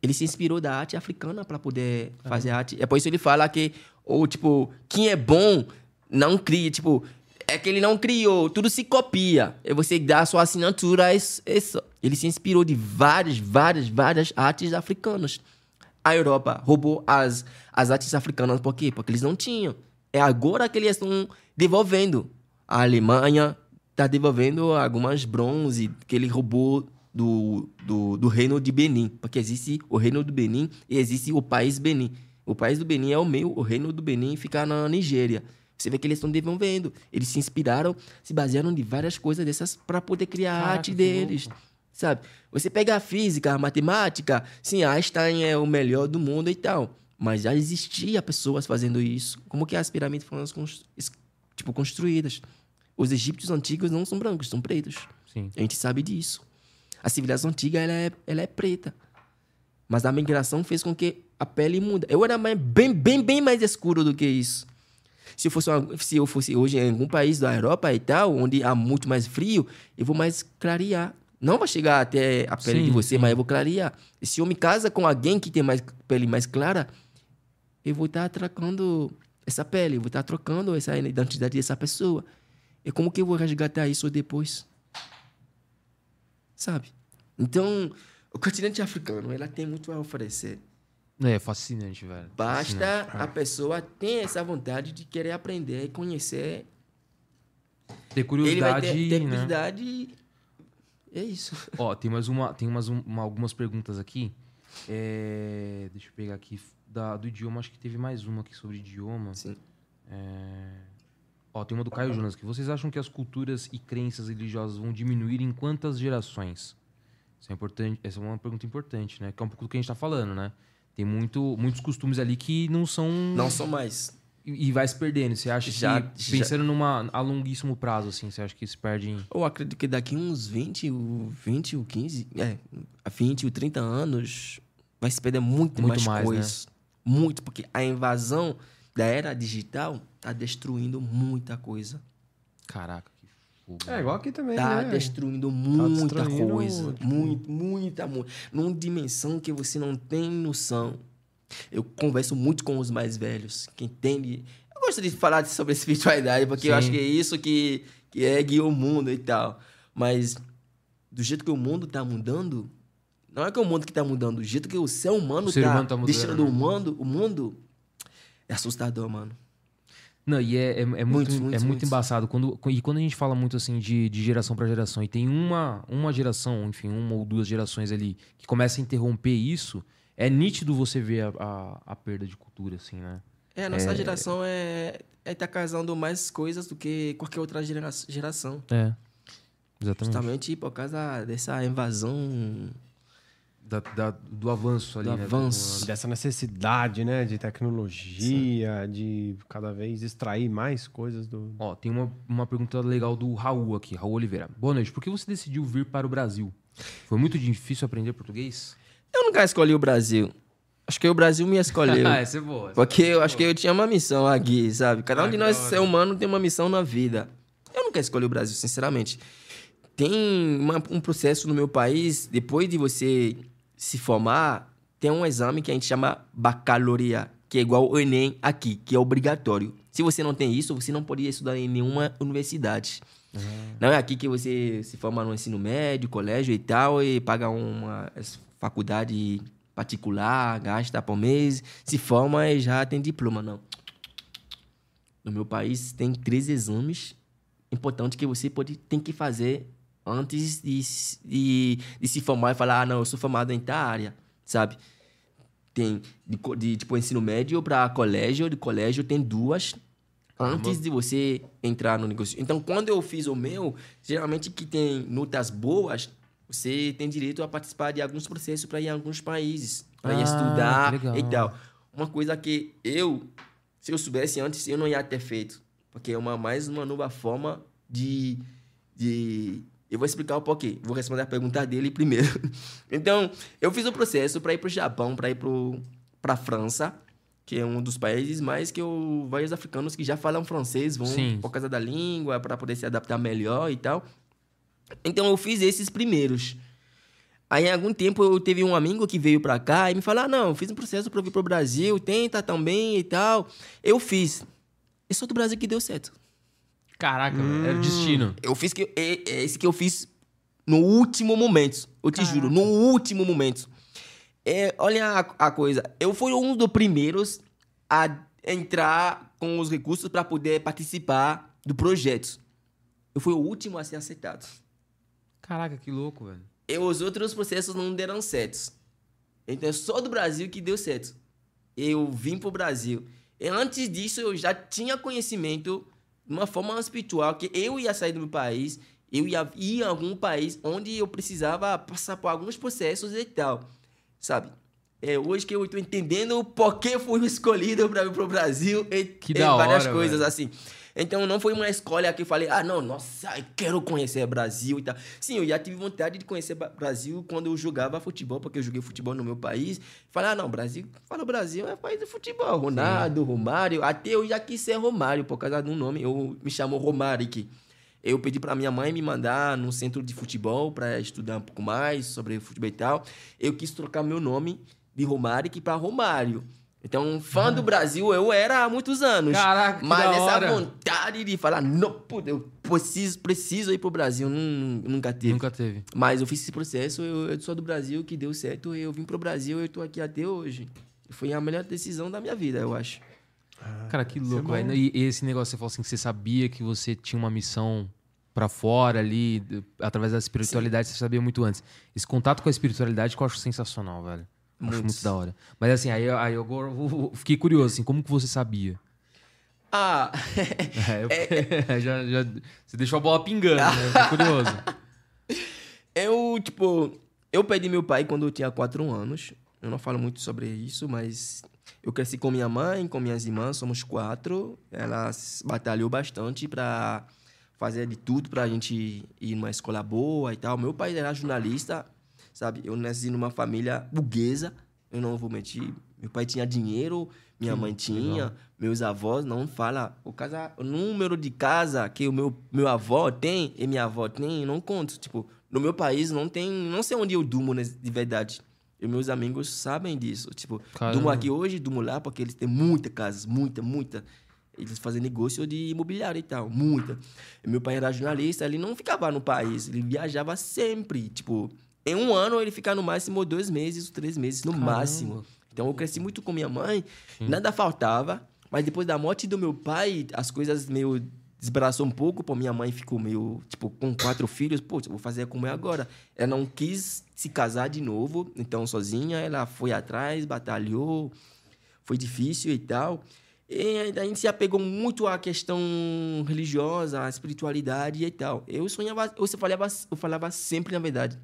Ele se inspirou da arte africana para poder fazer arte. É por isso que ele fala que, ou tipo, quem é bom não cria. Tipo, é que ele não criou, tudo se copia. E você dá sua assinatura isso. isso. Ele se inspirou de várias, várias, várias artes africanas. A Europa roubou as, as artes africanas, por quê? Porque eles não tinham. É agora que eles estão devolvendo. A Alemanha está devolvendo algumas bronze que ele roubou do, do, do reino de Benin. Porque existe o reino do Benin e existe o país Benin. O país do Benin é o meu, o reino do Benin fica na Nigéria. Você vê que eles estão devolvendo. Eles se inspiraram, se basearam de várias coisas dessas para poder criar a Caraca, arte que deles. louco. Sabe? Você pega a física, a matemática, sim, Einstein é o melhor do mundo e tal. Mas já existia pessoas fazendo isso. Como que as pirâmides foram tipo, construídas? Os egípcios antigos não são brancos, são pretos. Sim. A gente sabe disso. A civilização antiga ela é, ela é preta. Mas a migração fez com que a pele muda. Eu era mais- bem, bem, bem mais escuro do que isso. Se eu, fosse uma- se eu fosse hoje em algum país da Europa e tal, onde há muito mais frio, eu vou mais clarear. Não vai chegar até a pele Sim, de você, sim. mas eu vou clarear. E se eu me casa com alguém que tem mais pele mais clara, eu vou estar trocando essa pele, eu vou estar trocando essa identidade dessa pessoa. E como que eu vou resgatar isso depois? Sabe? Então, o continente africano, ela tem muito a oferecer. É fascinante, velho. Basta Fascinante. a pessoa ter essa vontade de querer aprender e conhecer. Ter curiosidade, ter, ter né? curiosidade e é isso. Ó, tem mais uma, tem umas, um- uma- algumas perguntas aqui. É, deixa eu pegar aqui da, do idioma, acho que teve mais uma aqui sobre idioma. Sim. É, Ó, tem uma do Caio Jonas aqui. Vocês acham que as culturas e crenças religiosas vão diminuir em quantas gerações? Isso é importante. Essa é uma pergunta importante, né? Que é um pouco do que a gente tá falando, né? Tem muito, muitos costumes ali que não são. Não são mais. E e vai se perdendo. Você acha Já- que, já- pensando numa, a longuíssimo prazo, assim, você acha que se perde em. Eu acredito que daqui uns 20, ou 20 ou 15, é, a 20 ou 30 anos, vai se perder muito, Muito mais, mais, né? coisas. Muito, porque a invasão da era digital tá destruindo muita coisa. Caraca, que fogo. É igual aqui também, Tá né? destruindo muita destruindo, coisa. tipo- Muito, muita, muita. Numa dimensão que você não tem noção. Eu converso muito com os mais velhos, que entendem. Eu gosto de falar sobre espiritualidade, porque eu Sim. acho que é isso que, que é guia o mundo e tal. Mas do jeito que o mundo tá mudando, não é que o mundo que tá mudando, do jeito que o ser humano O ser tá, humano tá mudando, deixando né? o mundo, o mundo é assustador, mano. Não, e é, é, é muito, Muitos, é muitos, muito muitos. embaçado. Quando, e quando a gente fala muito assim de, de geração para geração, e tem uma, uma geração, enfim, uma ou duas gerações ali, que começa a interromper isso, é nítido você ver a, a, a perda de cultura, assim, né? É, a nossa geração é, é tá casando mais coisas do que qualquer outra gera- geração. É. Exatamente. Justamente por causa dessa invasão. Da, da- do avanço ali, Do né? avanço. Dessa necessidade, né? De tecnologia, de cada vez extrair mais coisas do. Ó, tem uma, uma pergunta legal do Raul aqui, Raul Oliveira. Boa noite. Por que você decidiu vir para o Brasil? Foi muito difícil aprender português? Eu nunca escolhi o Brasil. Acho que o Brasil me escolheu. [laughs] ah, essa é boa. essa Porque é eu acho que eu tinha uma missão aqui, sabe? Cada um Ah, de nós, ser humano, tem uma missão na vida. Eu nunca escolhi o Brasil, sinceramente. Tem uma- um processo no meu país, depois de você se formar, tem um exame que a gente chama bacalaureat, que é igual ao Enem aqui, que é obrigatório. Se você não tem isso, você não pode estudar em nenhuma universidade. Não é aqui que você se forma no ensino médio, colégio e tal, e paga uma faculdade particular, gasta por mês, se forma e já tem diploma, não. No meu país tem três exames importantes que você pode, tem que fazer antes de, de, de se formar e falar, ah, não, eu sou formado em tal área, sabe? Tem de, de tipo ensino médio para colégio, de colégio tem duas antes de você entrar no negócio. Então, quando eu fiz o meu, geralmente que tem notas boas, você tem direito a participar de alguns processos para ir a alguns países, para Ah, estudar e tal. Uma coisa que eu, se eu soubesse antes, eu não ia ter feito, porque é uma mais uma nova forma de de eu vou explicar o porquê. Vou responder a pergunta dele primeiro. [laughs] Então, eu fiz o processo para ir pro Japão, para ir pro para França, que é um dos países mais que eu vários africanos que já falam francês vão Sim. por causa da língua, para poder se adaptar melhor e tal. Então, eu fiz esses primeiros. Aí, em algum tempo, eu teve um amigo que veio pra cá e me falou: ah, não, fiz um processo pra vir pro Brasil, tenta também e tal. Eu fiz. É só do Brasil que deu certo. Caraca, velho, era o destino. Eu fiz que é, é esse que eu fiz no último momento. Eu te juro, no último momento. É, olha a, a coisa. Eu fui um dos primeiros a entrar com os recursos para poder participar do projeto. Eu fui o último a ser aceitado. Caraca, que louco, velho. E os outros processos não deram certo. Então é só do Brasil que deu certo. Eu vim pro Brasil. E antes disso eu já tinha conhecimento de uma forma espiritual que eu ia sair do meu país, eu ia ir a algum país onde eu precisava passar por alguns processos e tal. Sabe? É hoje que eu estou entendendo por que fui [laughs] escolhido para vir pro Brasil e, Que e várias hora, coisas velho. assim. Então não foi uma escolha que eu falei, ah, não, nossa, eu quero conhecer Brasil e tal. Sim, eu já tive vontade de conhecer Brasil quando eu jogava futebol, porque eu joguei futebol no meu país. Falei, ah, não, Brasil, fala Brasil, é país de futebol. Ronaldo, Romário, até eu já quis ser Romário por causa de um nome, eu me chamo Romarik. Eu pedi para minha mãe me mandar num centro de futebol para estudar um pouco mais sobre futebol e tal. Eu quis trocar meu nome de Romarik para Romário. Então, fã do Brasil eu era há muitos anos. Caraca, que Mas da essa hora. vontade de falar, não, pô, eu preciso, preciso ir pro Brasil, nun- nunca teve. Nunca teve. Mas eu fiz esse processo, eu, eu sou do Brasil, que deu certo, eu vim pro Brasil, eu tô aqui até hoje. Foi a melhor decisão da minha vida, eu acho. Cara, que é louco, velho. E, e esse negócio, você falou assim, que você sabia que você tinha uma missão pra fora ali, através da espiritualidade, você sabia muito antes. Esse contato com a espiritualidade que eu acho sensacional, velho. Acho Muito. muito da hora. Mas assim, aí, aí eu vou- fiquei curioso, assim, como que você sabia? Ah, [laughs] É, eu- [laughs] [laughs] já, já, você deixou a bola pingando, né? Fiquei curioso. eu, tipo, eu perdi meu pai quando eu tinha quatro anos. Eu não falo muito sobre isso, mas eu cresci com minha mãe, com minhas irmãs, somos quatro. Elas batalhou bastante pra fazer de tudo pra gente ir numa escola boa e tal. Meu pai era jornalista, sabe? Eu nasci numa família burguesa, Eu não vou mentir. Meu pai tinha dinheiro, minha mãe tinha, meus avós não fala. O, casa, o número de casa que o meu, meu avô tem e minha avó tem, não conto. Tipo, no meu país não tem, não sei onde eu durmo de verdade. E meus amigos sabem disso. Tipo, Caramba. durmo aqui hoje, durmo lá, porque eles têm muita casas, muita, muita. Eles fazem negócio de imobiliário e tal, muita. E meu pai era jornalista, ele não ficava no país, ele viajava sempre. Tipo, em um ano ele fica no máximo dois meses, três meses, no Caramba. máximo. Então eu cresci muito com minha mãe, nada faltava. Mas depois da morte do meu pai, as coisas meio desbraçou um pouco, pô, minha mãe ficou meio, tipo, com quatro filhos, pô, vou fazer como é agora. Ela não quis se casar de novo, então sozinha, ela foi atrás, batalhou, foi difícil e tal. E a gente se apegou muito à questão religiosa, à espiritualidade e tal. Eu sonhava, eu falava, eu falava sempre, na verdade,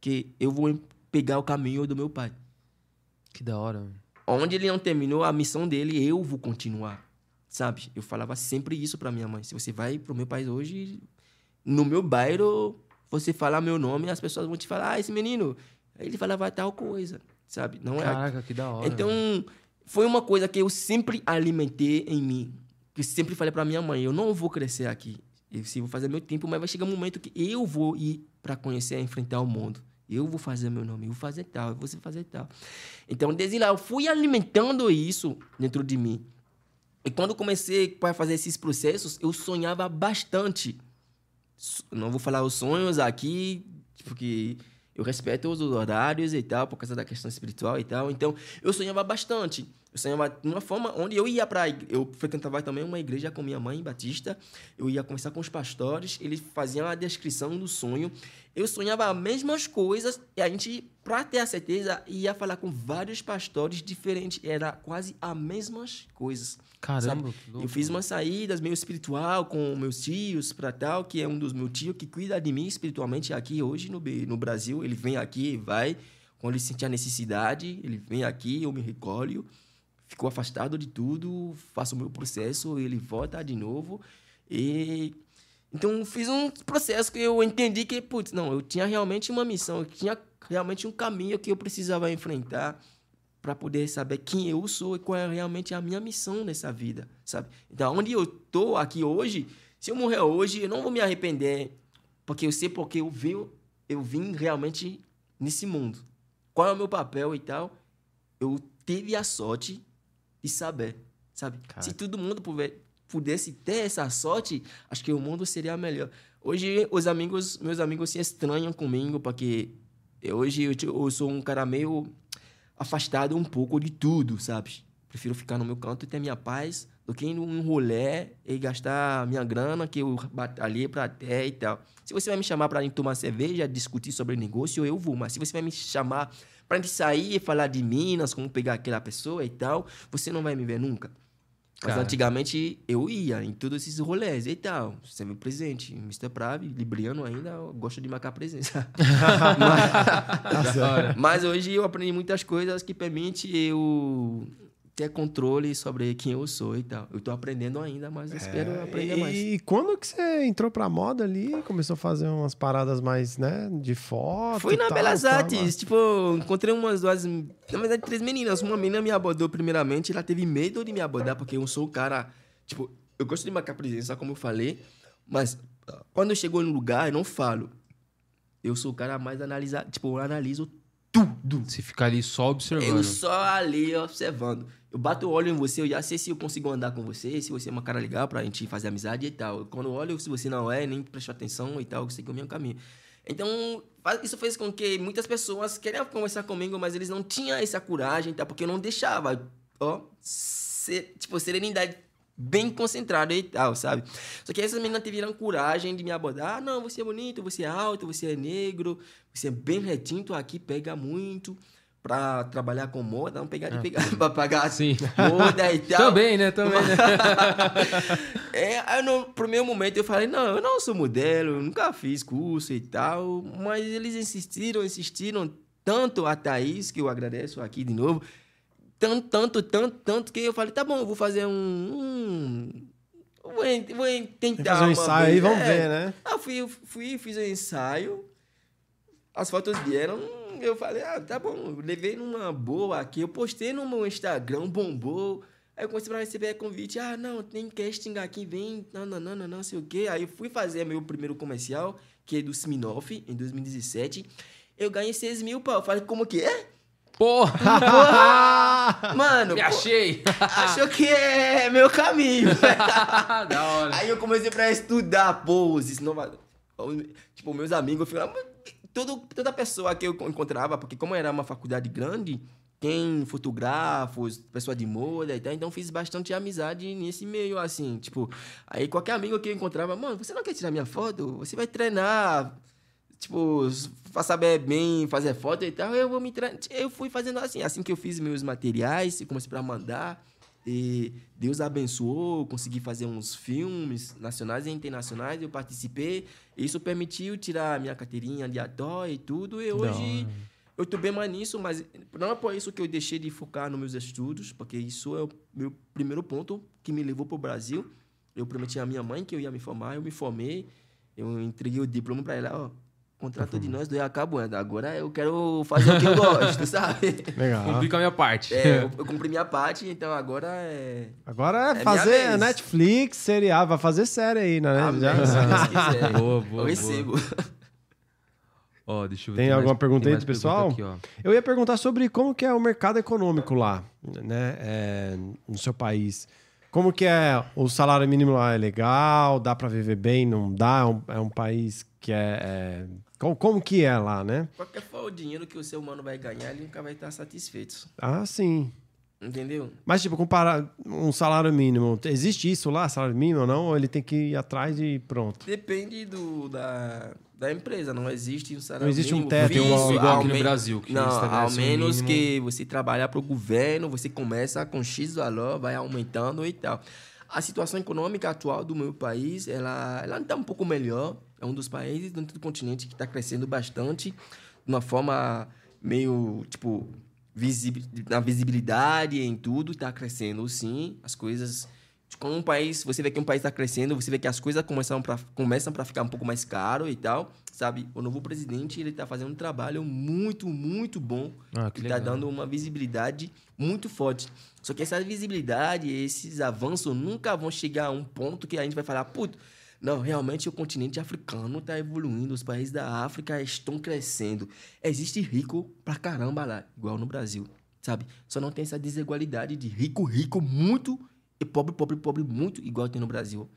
que eu vou pegar o caminho do meu pai. Que da hora. Onde ele não terminou a missão dele, eu vou continuar. Sabe? Eu falava sempre isso pra minha mãe. Se você vai pro meu país hoje, no meu bairro, você falar meu nome, as pessoas vão te falar, ah, esse menino. Ele falava tal coisa, sabe? Não é. Caraca, que da hora. Então, mano. foi uma coisa que eu sempre alimentei em mim. Que eu sempre falei pra minha mãe, eu não vou crescer aqui. Eu sim, vou fazer meu tempo, mas vai chegar um momento que eu vou ir pra conhecer, enfrentar o mundo. Eu vou fazer meu nome, eu vou fazer tal, eu vou fazer tal. Então, desde lá, eu fui alimentando isso dentro de mim. E quando comecei a fazer esses processos, eu sonhava bastante. Não vou falar os sonhos aqui, porque eu respeito os horários e tal, por causa da questão espiritual e tal. Então, eu sonhava bastante. Eu sonhava de uma forma onde eu ia para eu frequentava também uma igreja com minha mãe batista. Eu ia conversar com os pastores, eles faziam a descrição do sonho. Eu sonhava as mesmas coisas e a gente, para ter a certeza, ia falar com vários pastores diferentes. Era quase as mesmas coisas. Caramba, Eu fiz umas saídas meio espiritual com meus tios para tal, que é um dos meus tios que cuida de mim espiritualmente aqui hoje no, no Brasil. Ele vem aqui, vai, quando ele sentir a necessidade, ele vem aqui, eu me recolho, fico afastado de tudo, faço o meu processo, ele volta de novo. E então fiz um processo que eu entendi que, putz, não, eu tinha realmente uma missão, eu tinha realmente um caminho que eu precisava enfrentar para poder saber quem eu sou e qual é realmente a minha missão nessa vida, sabe? Então, onde eu tô aqui hoje, se eu morrer hoje, eu não vou me arrepender, porque eu sei porque eu vim, eu vim realmente nesse mundo. Qual é o meu papel e tal? Eu tive a sorte de saber, sabe? Se todo mundo pudesse ter essa sorte, acho que o mundo seria melhor. Hoje, os amigos, meus amigos se estranham comigo, porque hoje eu, eu sou um cara meio afastado um pouco de tudo, sabe? Prefiro ficar no meu canto e ter minha paz do que ir num rolê e gastar minha grana que eu batalhei pra ter e tal. Se você vai me chamar ir tomar cerveja, discutir sobre negócio, eu vou. Mas se você vai me chamar pra gente sair e falar de Minas, como pegar aquela pessoa e tal, você não vai me ver nunca. Mas Cara. antigamente eu ia em todos esses rolês e tal. Sempre presente. Mr. Pravi, Libriano ainda, eu gosto de marcar presença. [laughs] [laughs] Da hora. Mas hoje eu aprendi muitas coisas que permitem eu ter controle sobre quem eu sou e tal. Eu tô aprendendo ainda, mas espero aprender É, e, mais. E quando que você entrou pra moda ali, começou a fazer umas paradas mais, né, de foto Foi e na tal, Belas tal, Artes. Tipo, encontrei umas duas. Na verdade, três meninas. Uma menina me abordou primeiramente. Ela teve medo de me abordar, porque eu sou o cara. Tipo, eu gosto de marcar presença, como eu falei. Mas quando eu chego no lugar, eu não falo. Eu sou o cara mais analisado. Tipo, eu analiso tudo. Você fica ali só observando. Eu só ali observando. Eu bato o olho em você, eu já sei se eu consigo andar com você, se você é uma cara legal pra gente fazer amizade e tal. Quando eu olho, se você não é, nem presta atenção e tal, eu sei que é o meu caminho. Então, isso fez com que muitas pessoas queriam conversar comigo, mas eles não tinham essa coragem, tá? Porque eu não deixava, ó, ser, tipo, serenidade bem concentrada e tal, sabe? Só que essas meninas tiveram coragem de me abordar. Ah, não, você é bonito, você é alto, você é negro, você é bem retinho, tu aqui pega muito pra trabalhar com moda, não pegar de pegar pra pagar Sim. moda e tal. Também, né? Também, né? [laughs] É, aí no primeiro momento eu falei, não, eu não sou modelo, eu nunca fiz curso e tal, mas eles insistiram, insistiram tanto a Thaís, que eu agradeço aqui de novo, tanto, tanto, tanto, tanto, que eu falei, tá bom, eu vou fazer um... um vou, vou en- tentar Fazer um ensaio aí, vamos É. ver, né? Ah, fui, fui, fiz um ensaio, as fotos vieram, eu falei, ah, tá bom, eu levei numa boa aqui. Eu postei no meu Instagram, bombou. Aí eu comecei pra receber convite. Ah, não, tem casting aqui, vem. Não, não, não, não, não sei o quê. Aí eu fui fazer meu primeiro comercial, que é do Sminoff, em 2017. Eu ganhei 6 mil pau. Eu falei, como que é? Porra! [laughs] Mano, Me achei! [laughs] achou que é meu caminho. [laughs] da hora. Aí eu comecei pra estudar poses, nova... tipo, meus amigos, falava, "Mas todo, toda pessoa que eu encontrava, porque como era uma faculdade grande, tem fotógrafos, pessoa de moda e tal, então fiz bastante amizade nesse meio, assim, tipo, aí qualquer amigo que eu encontrava, mano, você não quer tirar minha foto? Você vai treinar, tipo, pra saber bem fazer foto e tal, eu vou me treinar. Eu fui fazendo assim, assim que eu fiz meus materiais, comecei pra mandar, e Deus abençoou, consegui fazer uns filmes nacionais e internacionais, eu participei. Isso permitiu tirar minha carteirinha de ator e tudo. E hoje eu tô bem mais nisso, mas não é por isso que eu deixei de focar nos meus estudos, porque isso é o meu primeiro ponto que me levou para o Brasil. Eu prometi à minha mãe que eu ia me formar, eu me formei, eu entreguei o diploma para ela, ó. Contrato de nós dois acabando. Agora eu quero fazer o que eu gosto, [laughs] sabe? Legal. Cumpri com a minha parte. É, eu, [laughs] eu cumpri minha parte, então agora é. Agora é minha fazer. Netflix, serial, vai fazer série aí, né? Amém, Já- se. [laughs] Boa, boa, Eu recebo. Ó, deixa eu ver. Tem alguma pergunta tem aí mais do pessoal? aqui, ó. Eu ia perguntar sobre como que é o mercado econômico lá, né? é, no seu país. Como que é o salário mínimo lá? É legal? Dá para viver bem? Não dá? É um, é um país que é... é- Como, como que é lá, né? Qualquer for o dinheiro que o ser humano vai ganhar, ele nunca vai estar satisfeito. Ah, sim. Entendeu? Mas, tipo, comparar um salário mínimo, existe isso lá, salário mínimo ou não? Ou ele tem que ir atrás e pronto? Depende do, da, da empresa. Não existe um salário Não existe um mínimo teto, fixo, igual- aqui no Brasil, que não, ao um menos mínimo. que você trabalhar para o governo, você começa com X valor, vai aumentando e tal. A situação econômica atual do meu país, ela, ela está um pouco melhor. É um dos países dentro do continente que está crescendo bastante, de uma forma meio, tipo, visib- na visibilidade em tudo, está crescendo sim. As coisas. Quando um país, você vê que um país está crescendo, você vê que as coisas começam para começam ficar um pouco mais caro e tal, sabe? O novo presidente ele está fazendo um trabalho muito, muito bom Ah, está dando uma visibilidade muito forte. Só que essa visibilidade, esses avanços nunca vão chegar a um ponto que a gente vai falar, puto, não, realmente o continente africano está evoluindo, os países da África estão crescendo. Existe rico pra caramba lá, igual no Brasil, sabe? Só não tem essa desigualdade de rico, rico muito e pobre, pobre, pobre muito, igual tem no Brasil.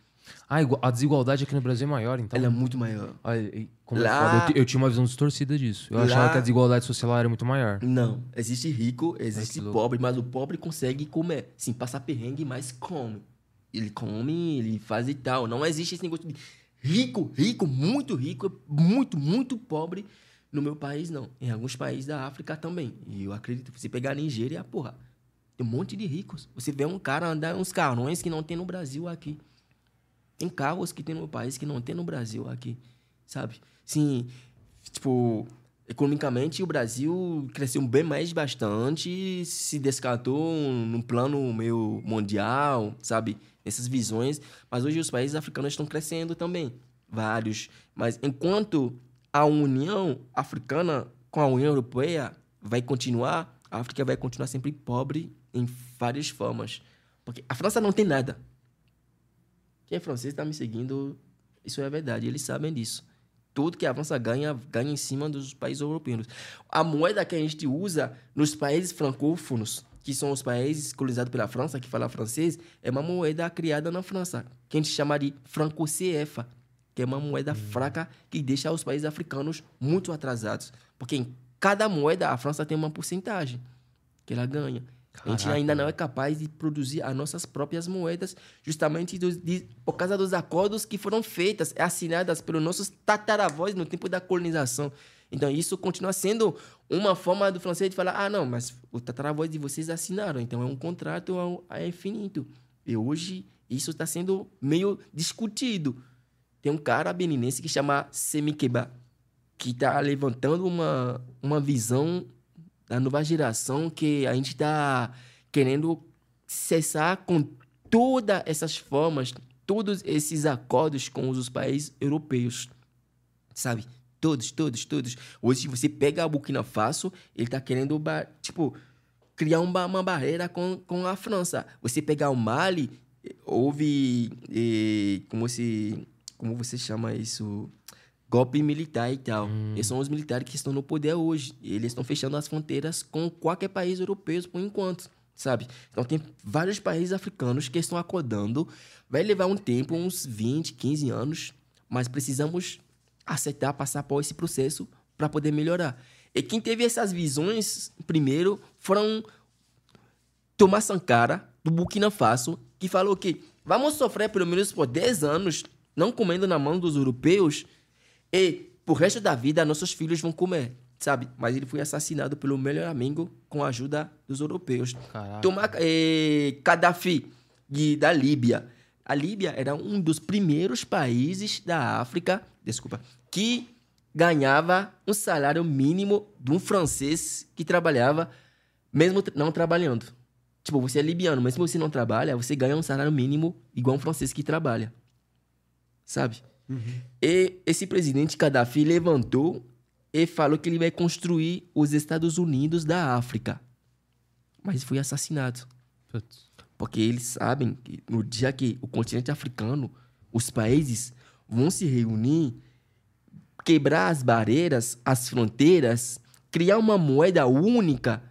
Ah, a desigualdade aqui no Brasil é maior, então. Ela é muito maior. Olha, Lá-. Eu, eu tinha uma visão distorcida disso. Eu Lá- achava que a desigualdade social era muito maior. Não, existe rico, existe pobre, mas o pobre consegue comer. Sim, passa perrengue, mas come. Ele come, ele faz e tal. Não existe esse negócio de rico, rico, muito rico, muito, muito pobre. No meu país, não. Em alguns países da África também. E eu acredito, se pegar a Nigéria, porra, tem um monte de ricos. Você vê um cara andar uns carrões que não tem no Brasil aqui. Tem carros que tem no meu país que não tem no Brasil aqui, sabe? Sim, tipo, economicamente o Brasil cresceu bem mais bastante, se descartou num plano meio mundial, sabe? Essas visões, mas hoje os países africanos estão crescendo também, vários. Mas enquanto a União Africana com a União Europeia vai continuar, a África vai continuar sempre pobre em várias formas. Porque a França não tem nada. Quem é francês está me seguindo, isso é verdade, eles sabem disso. Tudo que a França ganha, ganha em cima dos países europeus. A moeda que a gente usa nos países francófonos, que são os países colonizados pela França, que falam francês, é uma moeda criada na França, que a gente chama de franco CFA, que é uma moeda fraca que deixa os países africanos muito atrasados. Porque em cada moeda a França tem uma porcentagem que ela ganha. a gente Caraca, ainda não é capaz de produzir as nossas próprias moedas, justamente dos- de- por causa dos acordos que foram feitas, assinadas pelos nossos tataravós no tempo da colonização. Então, isso continua sendo uma forma do francês de falar: ah, não, mas os tataravós de vocês assinaram, então é um contrato ao- a infinito. E hoje, isso está sendo meio discutido. Tem um cara beninense que chama Semikeba, que está levantando uma, uma visão da nova geração que a gente está querendo cessar com todas essas formas, todos esses acordos com os países europeus, sabe? Todos, todos, todos. Hoje, você pega a Burkina Faso, ele tá querendo, tipo, criar uma, uma barreira com, com a França. Você pegar o Mali, houve, eh, como se, como você chama isso? Golpe militar e tal. Esses são os militares que estão no poder hoje. Eles estão fechando as fronteiras com qualquer país europeu por enquanto, sabe? Então tem vários países africanos que estão acordando. Vai levar um tempo, uns 20, 15 anos, mas precisamos aceitar, passar por esse processo para poder melhorar. E quem teve essas visões primeiro foram Thomas Sankara, do Burkina Faso, que falou que vamos sofrer pelo menos por 10 anos, não comendo na mão dos europeus, e pro resto da vida nossos filhos vão comer, sabe? Mas ele foi assassinado pelo melhor amigo com a ajuda dos europeus. Caraca. Toma, eh, Gaddafi, de, da Líbia. A Líbia era um dos primeiros países da África, desculpa, que ganhava um salário mínimo de um francês que trabalhava, mesmo não trabalhando. Tipo, você é libiano, mas se você não trabalha, você ganha um salário mínimo igual um francês que trabalha. Sabe? E esse presidente Gaddafi levantou e falou que ele vai construir os Estados Unidos da África. Mas foi assassinado. Putz. Porque eles sabem que no dia que o continente africano, os países vão se reunir, quebrar as barreiras, as fronteiras, criar uma moeda única,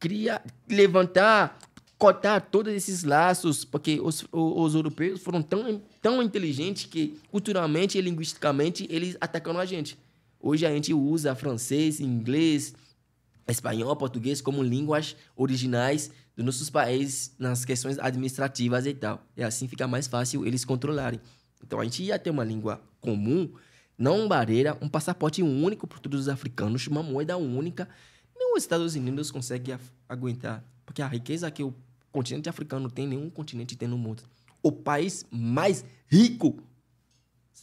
criar, levantar, cortar todos esses laços, porque os, os europeus foram tão, tão inteligentes que culturalmente e linguisticamente eles atacaram a gente. Hoje a gente usa francês, inglês, espanhol, português como línguas originais dos nossos países nas questões administrativas e tal. E assim fica mais fácil eles controlarem. Então a gente ia ter uma língua comum, não uma barreira, um passaporte único para todos os africanos, uma moeda única. Nem os Estados Unidos conseguem aguentar. Porque a riqueza que o continente africano tem, nenhum continente tem no mundo. O país mais rico,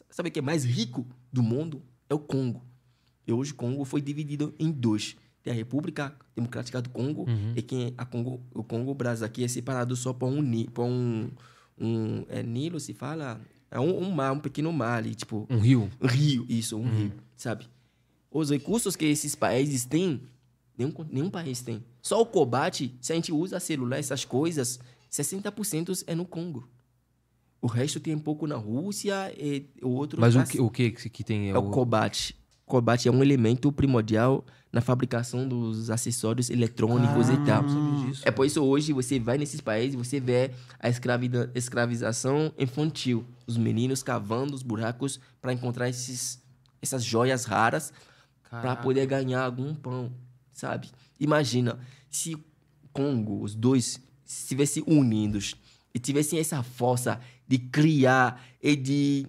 sabe o que é mais rico do mundo? É o Congo. E hoje o Congo foi dividido em dois. Tem a República Democrática do Congo e quem a Congo, o Congo Brasil aqui é separado só por um, por um, um é Nilo se fala, é um, um mar, um pequeno mar ali, tipo Um rio. um rio, isso, um rio, sabe? Os recursos que esses países têm, nenhum, nenhum país tem. Só o combate, se a gente usa celular, essas coisas, 60% é no Congo. O resto tem um pouco na Rússia e o outro... Mas o que, o que que tem? é o combate. O combate é um elemento primordial na fabricação dos acessórios eletrônicos e tal. disso. É por isso hoje você vai nesses países você vê a escravização infantil. Os meninos cavando os buracos para encontrar esses, essas joias raras para poder ganhar algum pão, sabe? Imagina se Congo, os dois, estivessem unidos e tivessem essa força de criar e de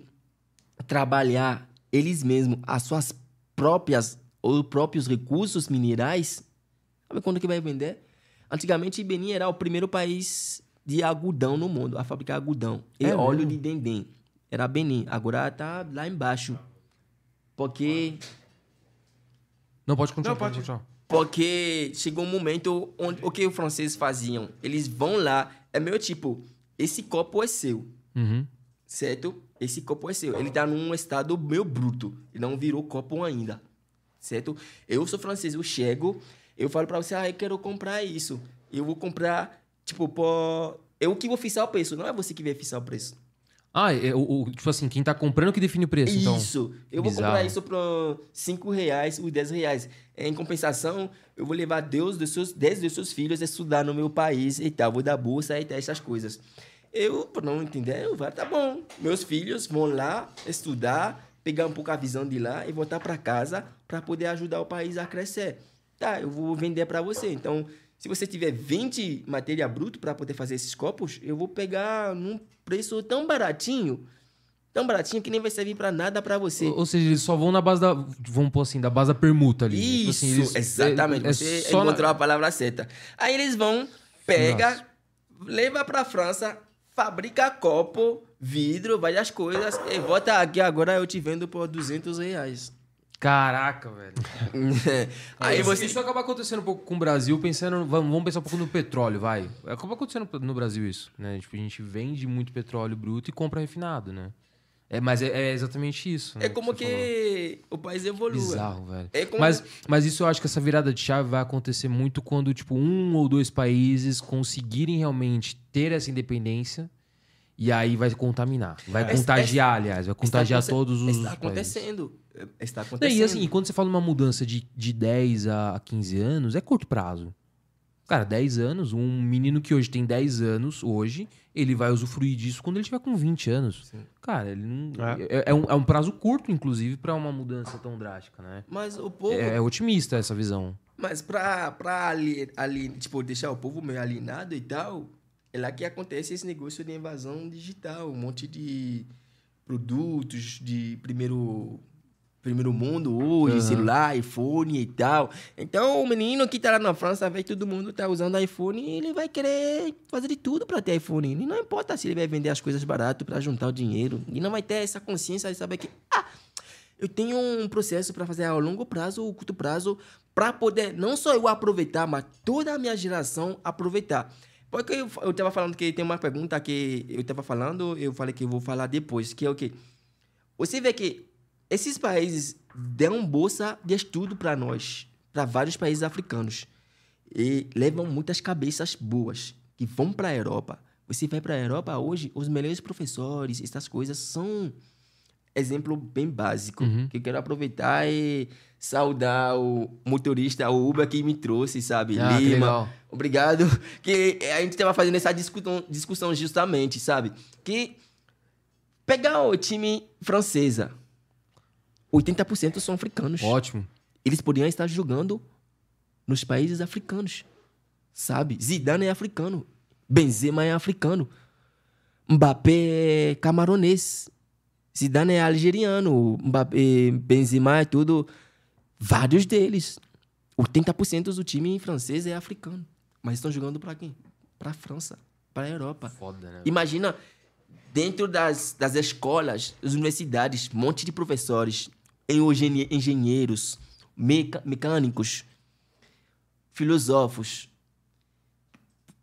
trabalhar eles mesmos as suas próprias ou próprios recursos minerais, sabe quando que vai vender? Antigamente, Benin era o primeiro país de algodão no mundo, a fabricar algodão e É óleo mesmo? de dendém. Era Benin, agora tá lá embaixo. Porque Não, pode continuar. Não, pode pode. continuar. porque chegou um momento onde o que os franceses faziam? Eles vão lá, é meio tipo, esse copo é seu, Uhum. Certo? Esse copo é seu. Ele tá num estado meio bruto, ele não virou copo ainda, certo? Eu sou francês, eu chego, eu falo pra você, ah, eu quero comprar isso. Eu vou comprar, tipo, por... eu que vou fixar o preço, não é você que vai fixar o preço. Ah, é, o, o- tipo assim, quem tá comprando que define o preço, então. Isso. Eu vou Bizarro. comprar isso por 5 reais, os 10 reais. Em compensação, eu vou levar Deus dos seus, 10 dos seus filhos a estudar no meu país e tal. Vou dar bolsa e tal, essas coisas. Eu, por não entender, eu vou, tá bom. Meus filhos vão lá estudar, pegar um pouco a visão de lá e voltar para casa para poder ajudar o país a crescer. Tá, eu vou vender para você. Então, se você tiver 20 matéria bruta para poder fazer esses copos, eu vou pegar num preço tão baratinho, tão baratinho que nem vai servir para nada para você. Ou, ou seja, eles só vão na base da. Vamos pôr assim, da base da permuta ali. Tipo Isso, assim, eles- exatamente. é- é Você na- encontrou a palavra certa. Aí eles vão, pega, leva pra França, fabrica copo, vidro, várias coisas, e volta aqui agora eu te vendo por 200 reais. Caraca, velho. [laughs] Aí isso, você... isso acaba acontecendo um pouco com o Brasil, pensando. Vamos, vamos pensar um pouco no petróleo, vai. Acaba acontecendo no Brasil isso, né? Tipo, a gente vende muito petróleo bruto e compra refinado, né? É, mas é, é exatamente isso. né, É como falou. que o país evolua. Bizarro, velho. É Mas, mas isso eu acho que essa virada de chave vai acontecer muito quando, tipo, um ou dois países conseguirem realmente ter essa independência e aí vai contaminar. Vai É, contagiar, aliás. Vai contagiar todos os Está países. acontecendo. É, Está acontecendo. E assim, quando você fala uma mudança de, de 10 a 15 anos, é curto prazo. Cara, 10 anos, um menino que hoje tem 10 anos, hoje, ele vai usufruir disso quando ele tiver com 20 anos. Cara, ele não. É, é um, é um prazo curto, inclusive, pra uma mudança tão drástica, né? Mas o povo. É, é otimista essa visão. Mas pra, pra ali, ali, tipo, deixar o povo meio alienado e tal, é lá que acontece esse negócio de invasão digital. Um monte de produtos de primeiro, primeiro mundo hoje, celular, iPhone e tal. Então, o menino que tá lá na França, vê que todo mundo tá usando iPhone, ele vai querer fazer de tudo pra ter iPhone. E não importa se ele vai vender as coisas barato pra juntar o dinheiro. E não vai ter essa consciência de saber que, ah, eu tenho um processo para fazer a longo prazo ou curto prazo para poder não só eu aproveitar, mas toda a minha geração aproveitar. Porque eu, eu tava falando que tem uma pergunta que eu tava falando, eu falei que eu vou falar depois, que é o quê? Você vê que esses países dão bolsa de estudo para nós, para vários países africanos. E levam muitas cabeças boas que vão para a Europa. Você vai para a Europa hoje, os melhores professores, essas coisas são exemplo bem básico que eu quero aproveitar e saudar o motorista, o Uber que me trouxe, sabe? Ah, que Lima. legal. Obrigado. [laughs] Que a gente estava fazendo essa discussão, discussão justamente, sabe? Que pegar o time francesa, 80% são africanos. Ótimo. Eles poderiam estar jogando nos países africanos, sabe? Zidane é africano, Benzema é africano, Mbappé é camaronês, Zidane é algeriano, Mbappé, Benzema é tudo, vários deles. 80% do time francês é africano, mas estão jogando para quem? Para a França, para a Europa. Foda, né? Imagina, dentro das, das escolas, das universidades, um monte de professores, engenhe- engenheiros, meca- mecânicos, filósofos,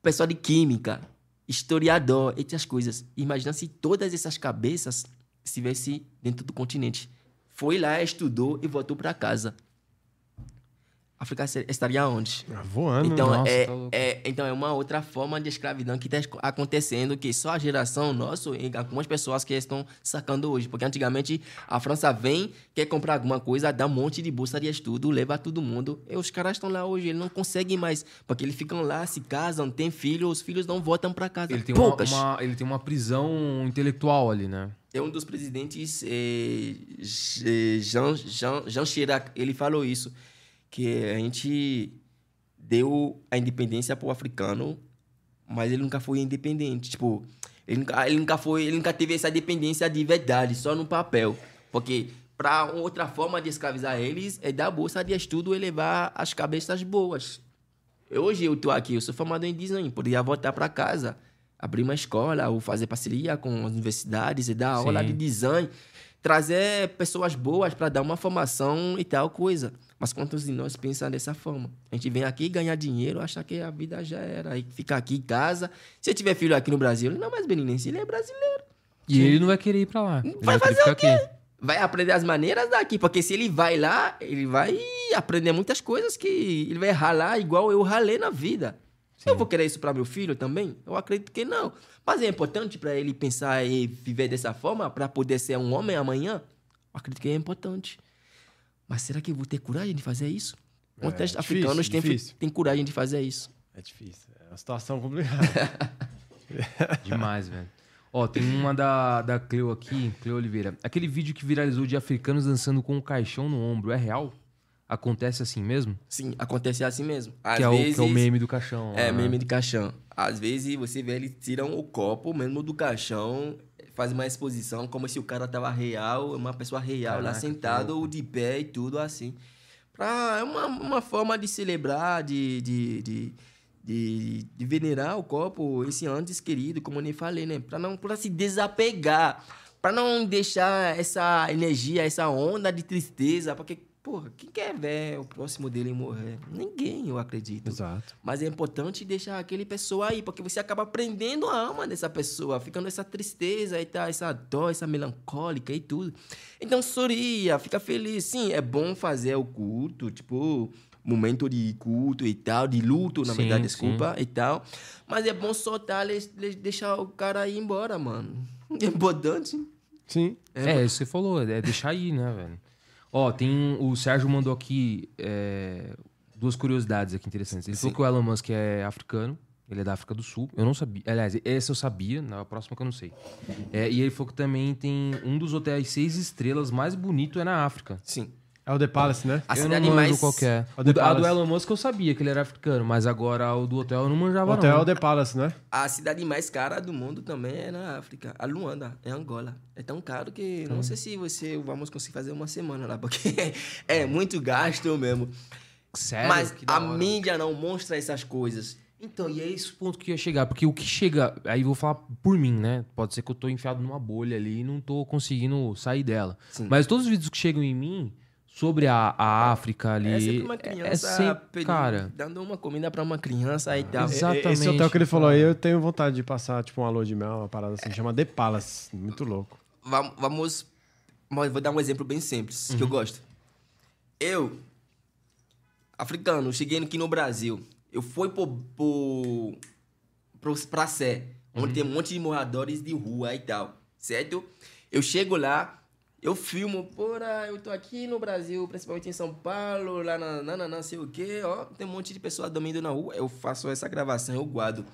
pessoal de química, historiador, essas coisas. Imagina se todas essas cabeças estivessem dentro do continente. Foi lá, estudou e voltou para casa. A África estaria onde? Ah, Voando. Então, Nossa, é, tá é, então é uma outra forma de escravidão que está acontecendo, que só a geração nossa e algumas pessoas que estão sacando hoje. Porque antigamente a França vem, quer comprar alguma coisa, dá um monte de bolsa de estudo, leva todo mundo. E os caras estão lá hoje, eles não conseguem mais. Porque eles ficam lá, se casam, têm filhos, os filhos não voltam para casa. Ele tem uma, Poucas. uma- ele tem uma prisão intelectual ali, né? É um dos presidentes, eh, Jean, Jean, Jean Chirac, ele falou isso, que a gente deu a independência para o africano, mas ele nunca foi independente. Tipo, ele nunca, ele nunca foi, ele nunca teve essa dependência de verdade, só no papel. Porque para outra forma de escravizar eles é dar bolsa de estudo e levar as cabeças boas. Hoje eu tô aqui, eu sou formado em design, poderia voltar para casa, abrir uma escola ou fazer parceria com as universidades e dar aula Sim. de design, trazer pessoas boas para dar uma formação e tal coisa. Mas quantos de nós pensam dessa forma? A gente vem aqui ganhar dinheiro, achar que a vida já era, aí fica aqui em casa. Se eu tiver filho aqui no Brasil, não é mais beninense, ele é brasileiro. E ele não vai querer ir pra lá. Vai querer fazer ficar aqui. Vai aprender as maneiras daqui, porque se ele vai lá, ele vai aprender muitas coisas que ele vai ralar igual eu ralei na vida. Eu vou querer isso para meu filho também? Eu acredito que não. Mas é importante para ele pensar e viver dessa forma para poder ser um homem amanhã? Eu acredito que é importante. Mas será que eu vou ter coragem de fazer isso? Quantos É, difícil, africanos têm coragem de fazer isso? É difícil. É uma situação complicada. [laughs] Demais, velho. Ó, tem uma da, da Cleo aqui, Cleo Oliveira. Aquele vídeo que viralizou de africanos dançando com um caixão no ombro, é real? Acontece assim mesmo? Sim, acontece assim mesmo. Às que, é o, vezes, que é o meme do caixão. É, lá, né? meme de caixão. Às vezes você vê eles tiram o copo mesmo do caixão, faz uma exposição como se o cara tava real, uma pessoa real lá Caraca, que sentado ou de pé e tudo assim. Pra, é uma, uma forma de celebrar, de, de, de, de, de venerar o copo, esse antes querido, como eu nem falei, né? Pra, não, pra se desapegar, pra não deixar essa energia, essa onda de tristeza, porque porra, quem quer ver o próximo dele morrer? Ninguém, eu acredito. Exato. Mas é importante deixar aquele pessoa aí, porque você acaba prendendo a alma dessa pessoa, ficando essa tristeza e tal, essa dor, essa melancólica e tudo. Então, sorria, fica feliz. Sim, é bom fazer o culto, tipo, momento de culto e tal, de luto, na Sim, verdade, sim. desculpa, e tal. Mas é bom soltar, les- les- deixar o cara ir embora, mano. [laughs] É importante. Sim. É, isso que você falou, é deixar aí, né, velho? Ó, tem. O Sérgio mandou aqui é, duas curiosidades aqui interessantes. Ele falou que o Elon Musk é africano, ele é da África do Sul. Eu não sabia. Aliás, esse eu sabia, na próxima que eu não sei. É, e ele falou que também tem um dos hotéis seis estrelas mais bonito é na África. Sim. É o The Palace, né? A eu cidade não manjo mais... qual que é. O O a do. Elon Musk eu sabia que ele era africano, mas agora o do hotel eu não O manjava hotel é não. o The Palace, né? A cidade mais cara do mundo também é na África. A Luanda, é Angola. É tão caro que Hum. não sei se você vamos conseguir fazer uma semana lá, porque [laughs] é muito gasto mesmo. Sério? Mas a mídia não mostra essas coisas. Então, e é esse o ponto que eu ia chegar. Porque o que chega. Aí vou falar por mim, né? Pode ser que eu tô enfiado numa bolha ali e não tô conseguindo sair dela. Sim. Mas todos os vídeos que chegam em mim sobre a, a África ali. É sempre uma é- criança é sempre, cara. dando uma comida pra uma criança e tal. Exato. Exatamente, Esse hotel que ele falou aí, eu tenho vontade de passar, tipo, um alô de mel, uma parada assim, chama The Palace. Muito louco. Vam- Vamos. mas Vou dar um exemplo bem simples, que eu gosto. Eu, africano, cheguei aqui no Brasil. Eu fui pro, pro, pro, pra Sé, onde tem um monte de moradores de rua e tal, certo? Eu chego lá, eu filmo, porra, eu tô aqui no Brasil, principalmente em São Paulo, lá na, na, na, não sei o quê, ó, tem um monte de pessoas dormindo na rua. Eu faço essa gravação, eu guardo.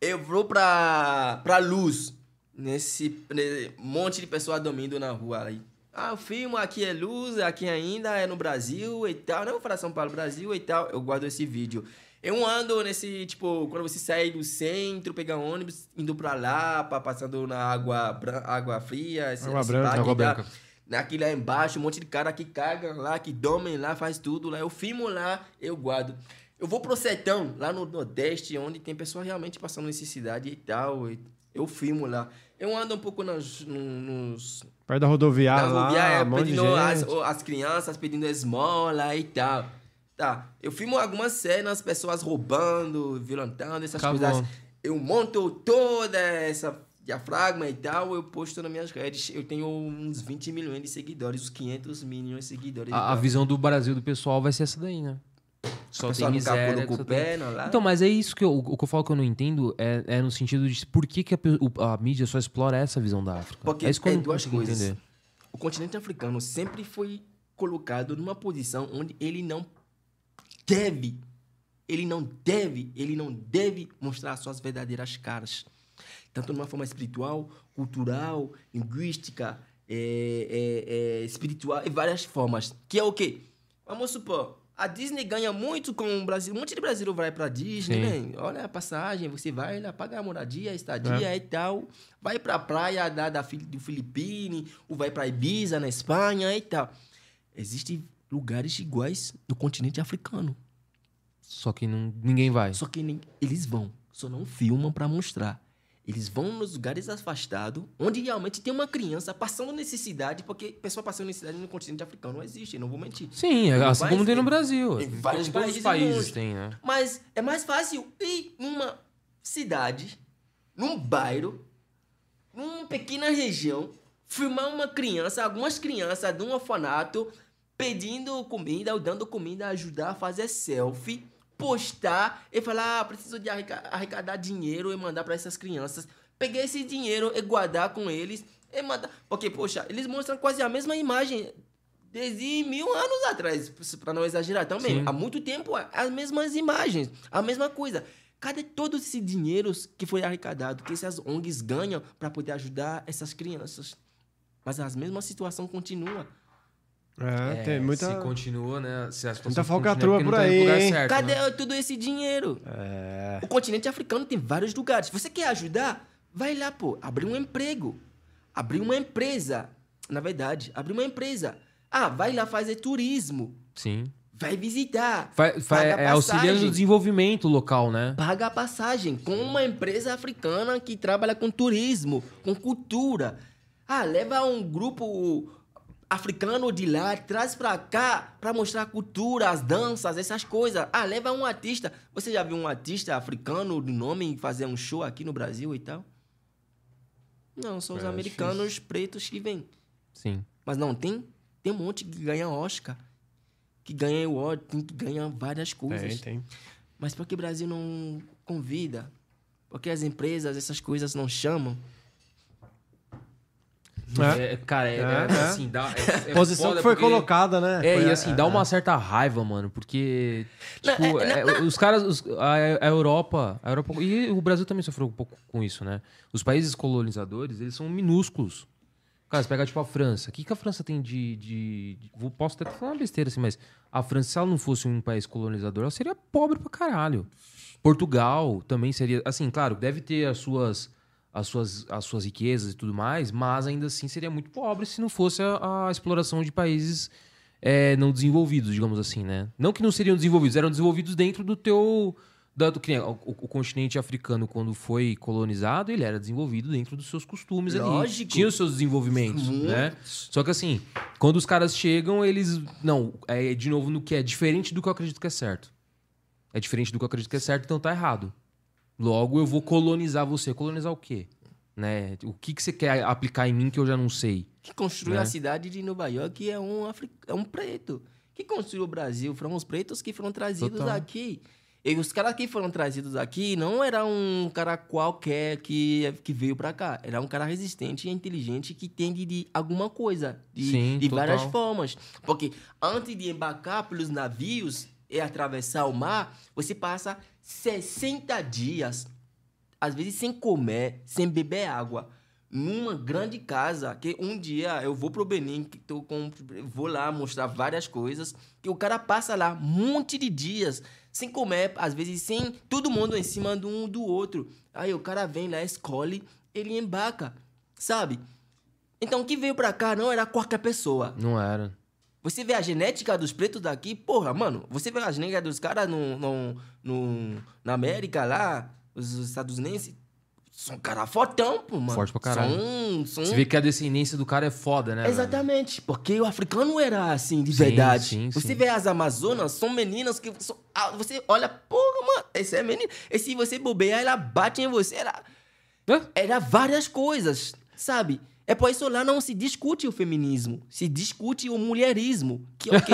Eu vou pra, pra luz, nesse, nesse monte de pessoas dormindo na rua aí. Ah, eu filmo, aqui é luz, aqui ainda é no Brasil e tal. Não vou falar São Paulo, Brasil e tal. Eu guardo esse vídeo. Eu ando nesse, tipo, quando você sai do centro, pegar ônibus, indo pra lá, passando na água, água fria. esse- Água esse branca, água da- branca. Aqui lá embaixo, um monte de cara que caga lá, que dormem lá, faz tudo lá. Eu filmo lá, eu guardo. Eu vou pro sertão, lá no Nordeste, onde tem pessoas realmente passando necessidade e tal. e Eu filmo lá. Eu ando um pouco nos. nos Perto da rodoviária na lá, rodoviária, um de pedindo as, as crianças pedindo esmola e tal. Tá, eu filmo algumas cenas, pessoas roubando, violentando, essas Tá coisas. Eu monto toda essa diafragma e tal, eu posto nas minhas redes. Eu tenho uns 20 milhões de seguidores, uns 500 milhões de seguidores. A, a visão do Brasil do pessoal vai ser essa daí, né? Só tem miséria. só tem- lá. Então, mas é isso que eu, o que eu falo que eu não entendo é, é no sentido de por que, que a, a mídia só explora essa visão da África. Porque é isso que é duas coisas. entender. O continente africano sempre foi colocado numa posição onde ele não deve, ele não deve, ele não deve mostrar suas verdadeiras caras. Tanto numa forma espiritual, cultural, linguística, é, é, é, espiritual, e várias formas. Que é o quê? Vamos supor, a Disney ganha muito com o Brasil. Um monte de brasileiro vai pra Disney, né? Olha a passagem, você vai lá, paga a moradia, a estadia e tal. Vai pra praia da, da, do Filipine, ou vai pra Ibiza, na Espanha e tal. Existem lugares iguais no continente africano. Só que não, ninguém vai. Só que nem- eles vão, só não filmam pra mostrar. Eles vão nos lugares afastados, onde realmente tem uma criança passando necessidade, porque pessoa passando necessidade no continente africano não existe, não vou mentir. Sim, é assim como tem no Brasil. em vários Em todos os países do países tem, né? Mas é mais fácil ir numa cidade, num bairro, numa pequena região, filmar uma criança, algumas crianças de um orfanato, pedindo comida ou dando comida, ajudar a fazer selfie, postar e falar, ah, preciso de arreca- arrecadar dinheiro e mandar para essas crianças. Pegar esse dinheiro e guardar com eles e mandar. Porque, poxa, eles mostram quase a mesma imagem desde mil anos atrás, para não exagerar também. Sim. Há muito tempo, as mesmas imagens, a mesma coisa. Cadê todo esse dinheiro que foi arrecadado, que essas ONGs ganham para poder ajudar essas crianças? Mas a mesma situação continua. É, tem muita. Se continua, né? Se a Muita continua, falcatrua por tá aí, certo, Cadê né? todo esse dinheiro? É. O continente africano tem vários lugares. Você quer ajudar? Vai lá, pô. Abrir um emprego. Abrir uma empresa. Na verdade, abrir uma empresa. Ah, vai lá fazer turismo. Sim. Vai visitar. Fa- fa- paga é auxiliando no desenvolvimento local, né? paga a passagem com uma empresa africana que trabalha com turismo, com cultura. Ah, leva um grupo africano de lá, traz pra cá pra mostrar a cultura, as danças, essas coisas. Ah, leva um artista. Você já viu um artista africano de nome fazer um show aqui no Brasil e tal? Não, são os É, americanos pretos que vêm. Sim. Mas não, tem, tem um monte que ganha Oscar, que ganha award, tem que ganhar várias coisas. Tem, tem. Mas por que o Brasil não convida? Por que as empresas, essas coisas não chamam? É. É, cara, é, É, é, é. assim, dá, é, é Posição que foi porque- colocada, né? É, Foi e assim, dá uma certa raiva, mano, porque, Não, tipo, é- é, os caras, os- a, a Europa, a Europa, e o Brasil também sofreu um pouco com isso, né? Os países colonizadores, eles são minúsculos. Cara, você pega, tipo, a França. O que, que a França tem de... de, de- vou- posso até falar uma besteira, assim, mas a França, se ela não fosse um país colonizador, ela seria pobre pra caralho. Portugal também seria... Assim, claro, deve ter as suas, as suas, as suas riquezas e tudo mais, mas ainda assim seria muito pobre se não fosse a, a exploração de países é, não desenvolvidos, digamos assim, né? Não que não seriam desenvolvidos, eram desenvolvidos dentro do teu... Da, do, o, o- o continente africano, quando foi colonizado, ele era desenvolvido dentro dos seus costumes ali. Lógico. Tinha os seus desenvolvimentos, Muito. né? Só que assim, quando os caras chegam, eles... Não, é de novo no que é diferente do que eu acredito que é certo. É diferente do que eu acredito que é certo, então tá errado. Logo, eu vou colonizar você. Colonizar o quê? Né? O que, que você quer aplicar em mim que eu já não sei? Que construiu Né? a cidade de Nova York é um, afri... é um preto. Que construiu o Brasil foram os pretos que foram trazidos Total. aqui. E os caras que foram trazidos aqui não era um cara qualquer que, que veio pra cá. Era um cara resistente e inteligente que entende de alguma coisa. De, Sim, de total. várias formas. Porque antes de embarcar pelos navios e atravessar o mar, você passa 60 dias às vezes sem comer, sem beber água, numa grande casa, que um dia eu vou pro Benin, que tô com, vou lá mostrar várias coisas, que o cara passa lá um monte de dias sem comer, às vezes sem todo mundo em cima de um do outro. Aí o cara vem lá, escolhe, ele embarca, sabe? Então, que veio pra cá não era qualquer pessoa. Não era. Você vê a genética dos pretos daqui, porra, mano, você vê a genética dos caras no, no, no, na América lá, os estadunidenses, são cara fortão, pô, mano. Forte pra caralho. São, são... Você vê que a descendência do cara é foda, né? velho? Exatamente, porque o africano era assim, de Sim, verdade. sim, você sim. vê as Amazonas, são meninas que. São, ah, você olha, porra, mano, esse é menino. E se você bobear, ela bate em você. Ela, Hã? era várias coisas, sabe? É por isso lá não se discute o feminismo, se discute o mulherismo. Que é o quê?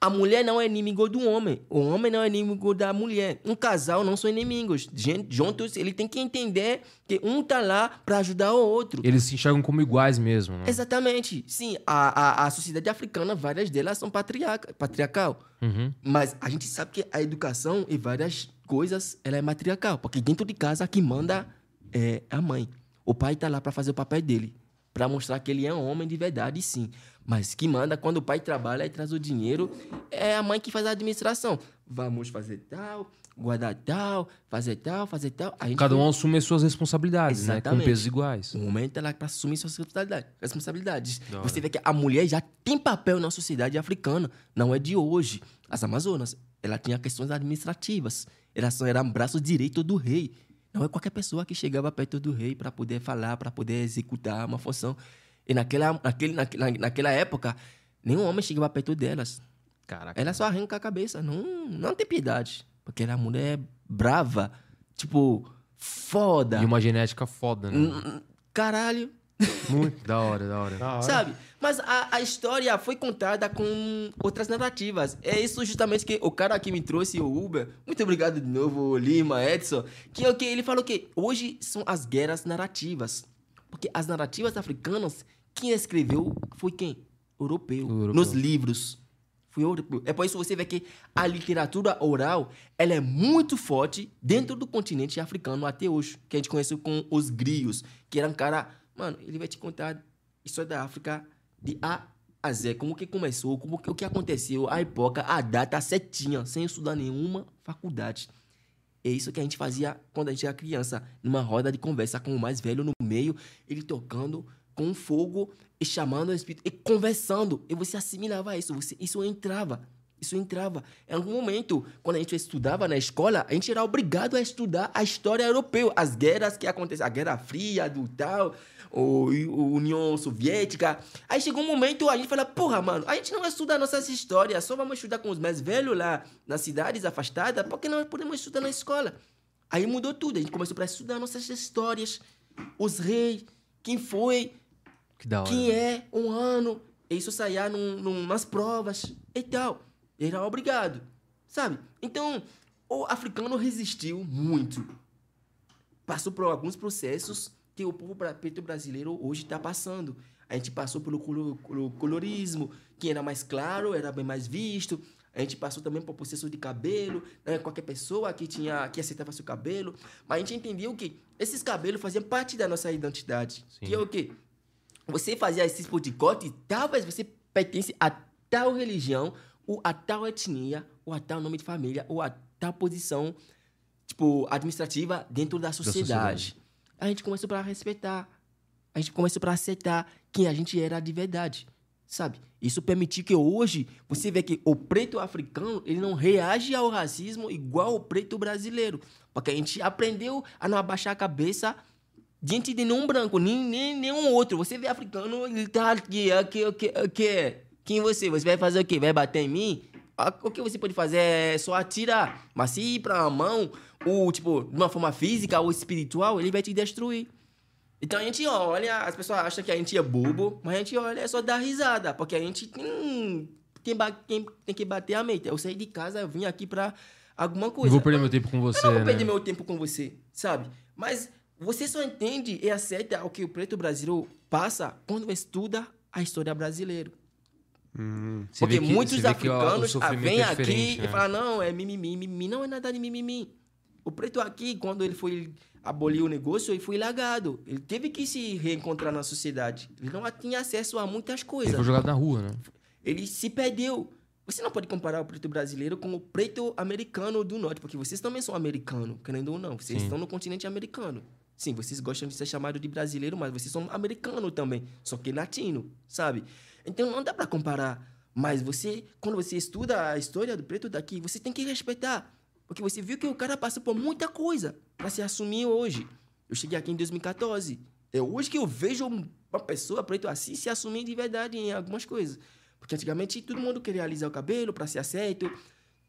A mulher não é inimigo do homem, o homem não é inimigo da mulher. Um casal não são inimigos. Gen- Juntos, ele tem que entender que um tá lá para ajudar o outro. Eles se enxergam como iguais mesmo, né? Exatamente. Sim, a, a, a sociedade africana, várias delas são patriarca, patriarcal. Uhum. Mas a gente sabe que a educação e várias coisas, ela é matriarcal. Porque dentro de casa, quem manda é a mãe. O pai tá lá para fazer o papel dele. para mostrar que ele é um homem de verdade, sim. Mas que manda, quando o pai trabalha e traz o dinheiro, é a mãe que faz a administração. Vamos fazer tal, guardar tal, fazer tal, fazer tal. Cada um assume as suas responsabilidades, né? Com Exatamente. pesos iguais. O homem tá lá para assumir suas responsabilidades. Você vê que a mulher já tem papel na sociedade africana, não é de hoje. As Amazonas, ela tinha questões administrativas. Ela só era braço direito do rei. Não é qualquer pessoa que chegava perto do rei para poder falar, para poder executar uma função. E naquela, naquele, naquela, naquela época, nenhum homem chegava perto delas. Caraca. Ela só arranca a cabeça, não, não tem piedade. Porque ela é uma mulher brava, tipo, foda. E uma genética foda, né? Hum, Caralho, Muito. da hora, da hora. Da hora. sabe? Mas a, a história foi contada com outras narrativas. É isso justamente que o cara que me trouxe o Uber, muito obrigado de novo, Lima, Edson, que é o que ele falou que hoje são as guerras narrativas. Porque as narrativas africanas, quem escreveu foi quem? Europeu. Europeu. Nos livros. Foi europeu. É por isso que você vê que a literatura oral, ela é muito forte dentro do continente africano até hoje. Que a gente conhece com os grios, que era um cara... Mano, ele vai te contar história da África de A a Z. Como que começou, como que, o que aconteceu, a época, a data certinha, sem estudar nenhuma faculdade. É isso que a gente fazia quando a gente era criança, numa roda de conversa com o mais velho no meio, ele tocando com fogo e chamando o espírito e conversando. E você assimilava isso, você, isso entrava. Isso entrava. Em algum momento, quando a gente estudava na escola, a gente era obrigado a estudar a história europeia, as guerras que aconteceram, a Guerra Fria, do tal, o, o União Soviética. Aí chegou um momento, a gente fala, porra, mano, a gente não estuda nossas histórias, só vamos estudar com os mais velhos lá nas cidades afastadas, porque não podemos estudar na escola. Aí mudou tudo, a gente começou a estudar nossas histórias, os reis, quem foi, Que quem é, um ano. Isso saía num, num, nas provas e tal. Era obrigado, sabe? Então, o africano resistiu muito. Passou por alguns processos que o povo preto brasileiro hoje está passando. A gente passou pelo colo- colo- colorismo, que era mais claro, era bem mais visto. A gente passou também por processo de cabelo, né? qualquer pessoa que tinha que aceitava seu cabelo. Mas a gente entendeu que esses cabelos faziam parte da nossa identidade. Sim. Que é o quê? Você fazia esse tipo de corte, talvez você pertence a tal religião, ou a tal etnia, ou a tal nome de família, ou a tal posição, tipo, administrativa dentro da sociedade. sociedade. A gente começou para respeitar. A gente começou para aceitar quem a gente era de verdade, sabe? Isso permitiu que hoje você vê que o preto africano ele não reage ao racismo igual o preto brasileiro, porque a gente aprendeu a não abaixar a cabeça diante de nenhum branco, nem, nem nenhum outro. Você vê africano, ele tá aqui, aqui, aqui, aqui. Quem você? Você vai fazer o quê? Vai bater em mim? Ah, O que você pode fazer é só atirar. Mas se ir pra mão, ou tipo, de uma forma física ou espiritual, ele vai te destruir. Então a gente olha, as pessoas acham que a gente é bobo, mas a gente olha é só dar risada, porque a gente tem, tem, tem, tem que bater a mente. Eu saí de casa, eu vim aqui pra alguma Não coisa. vou perder meu tempo com você, Eu não vou né? perder meu tempo com você, sabe? Mas você só entende e aceita o que o preto brasileiro passa quando estuda a história brasileira. Você Porque que- muitos africanos ah, vêm é aqui diferente, e né? falam, não, é mimimi, mimimi. Não é nada de mimimi. O preto aqui, quando ele foi abolir o negócio, ele foi largado. Ele teve que se reencontrar na sociedade. Ele não tinha acesso a muitas Ele coisas. foi jogado na rua, né? Ele se perdeu. Você não pode comparar o preto brasileiro com o preto americano do norte, porque vocês também são americanos, querendo ou não. Vocês Sim. estão no continente americano. Sim, vocês gostam de ser chamados de brasileiro, mas vocês são americano também, só que latino, sabe? Então não dá para comparar. Mas você, quando você estuda a história do preto daqui, você tem que respeitar. Porque você viu que o cara passou por muita coisa para se assumir hoje. Eu cheguei aqui em 2014. É hoje que eu vejo uma pessoa preto assim se assumir de verdade em algumas coisas. Porque antigamente todo mundo queria alisar o cabelo para ser aceito,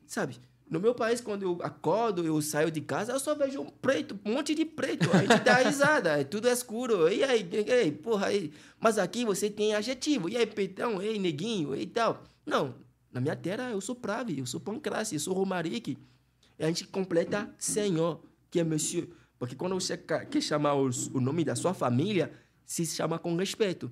sabe? No meu país, quando eu acordo, eu saio de casa, eu só vejo um preto, um monte de preto. A gente dá [laughs] risada, é tudo escuro. E aí, ei, porra, aí. Mas aqui você tem adjetivo. E aí, peitão, ei, neguinho, e tal. Não, na minha terra eu sou Prave, eu sou Pancrace, eu sou Romarique. E a gente completa senhor, que é monsieur. Porque quando você quer chamar os- o nome da sua família, se chama com respeito.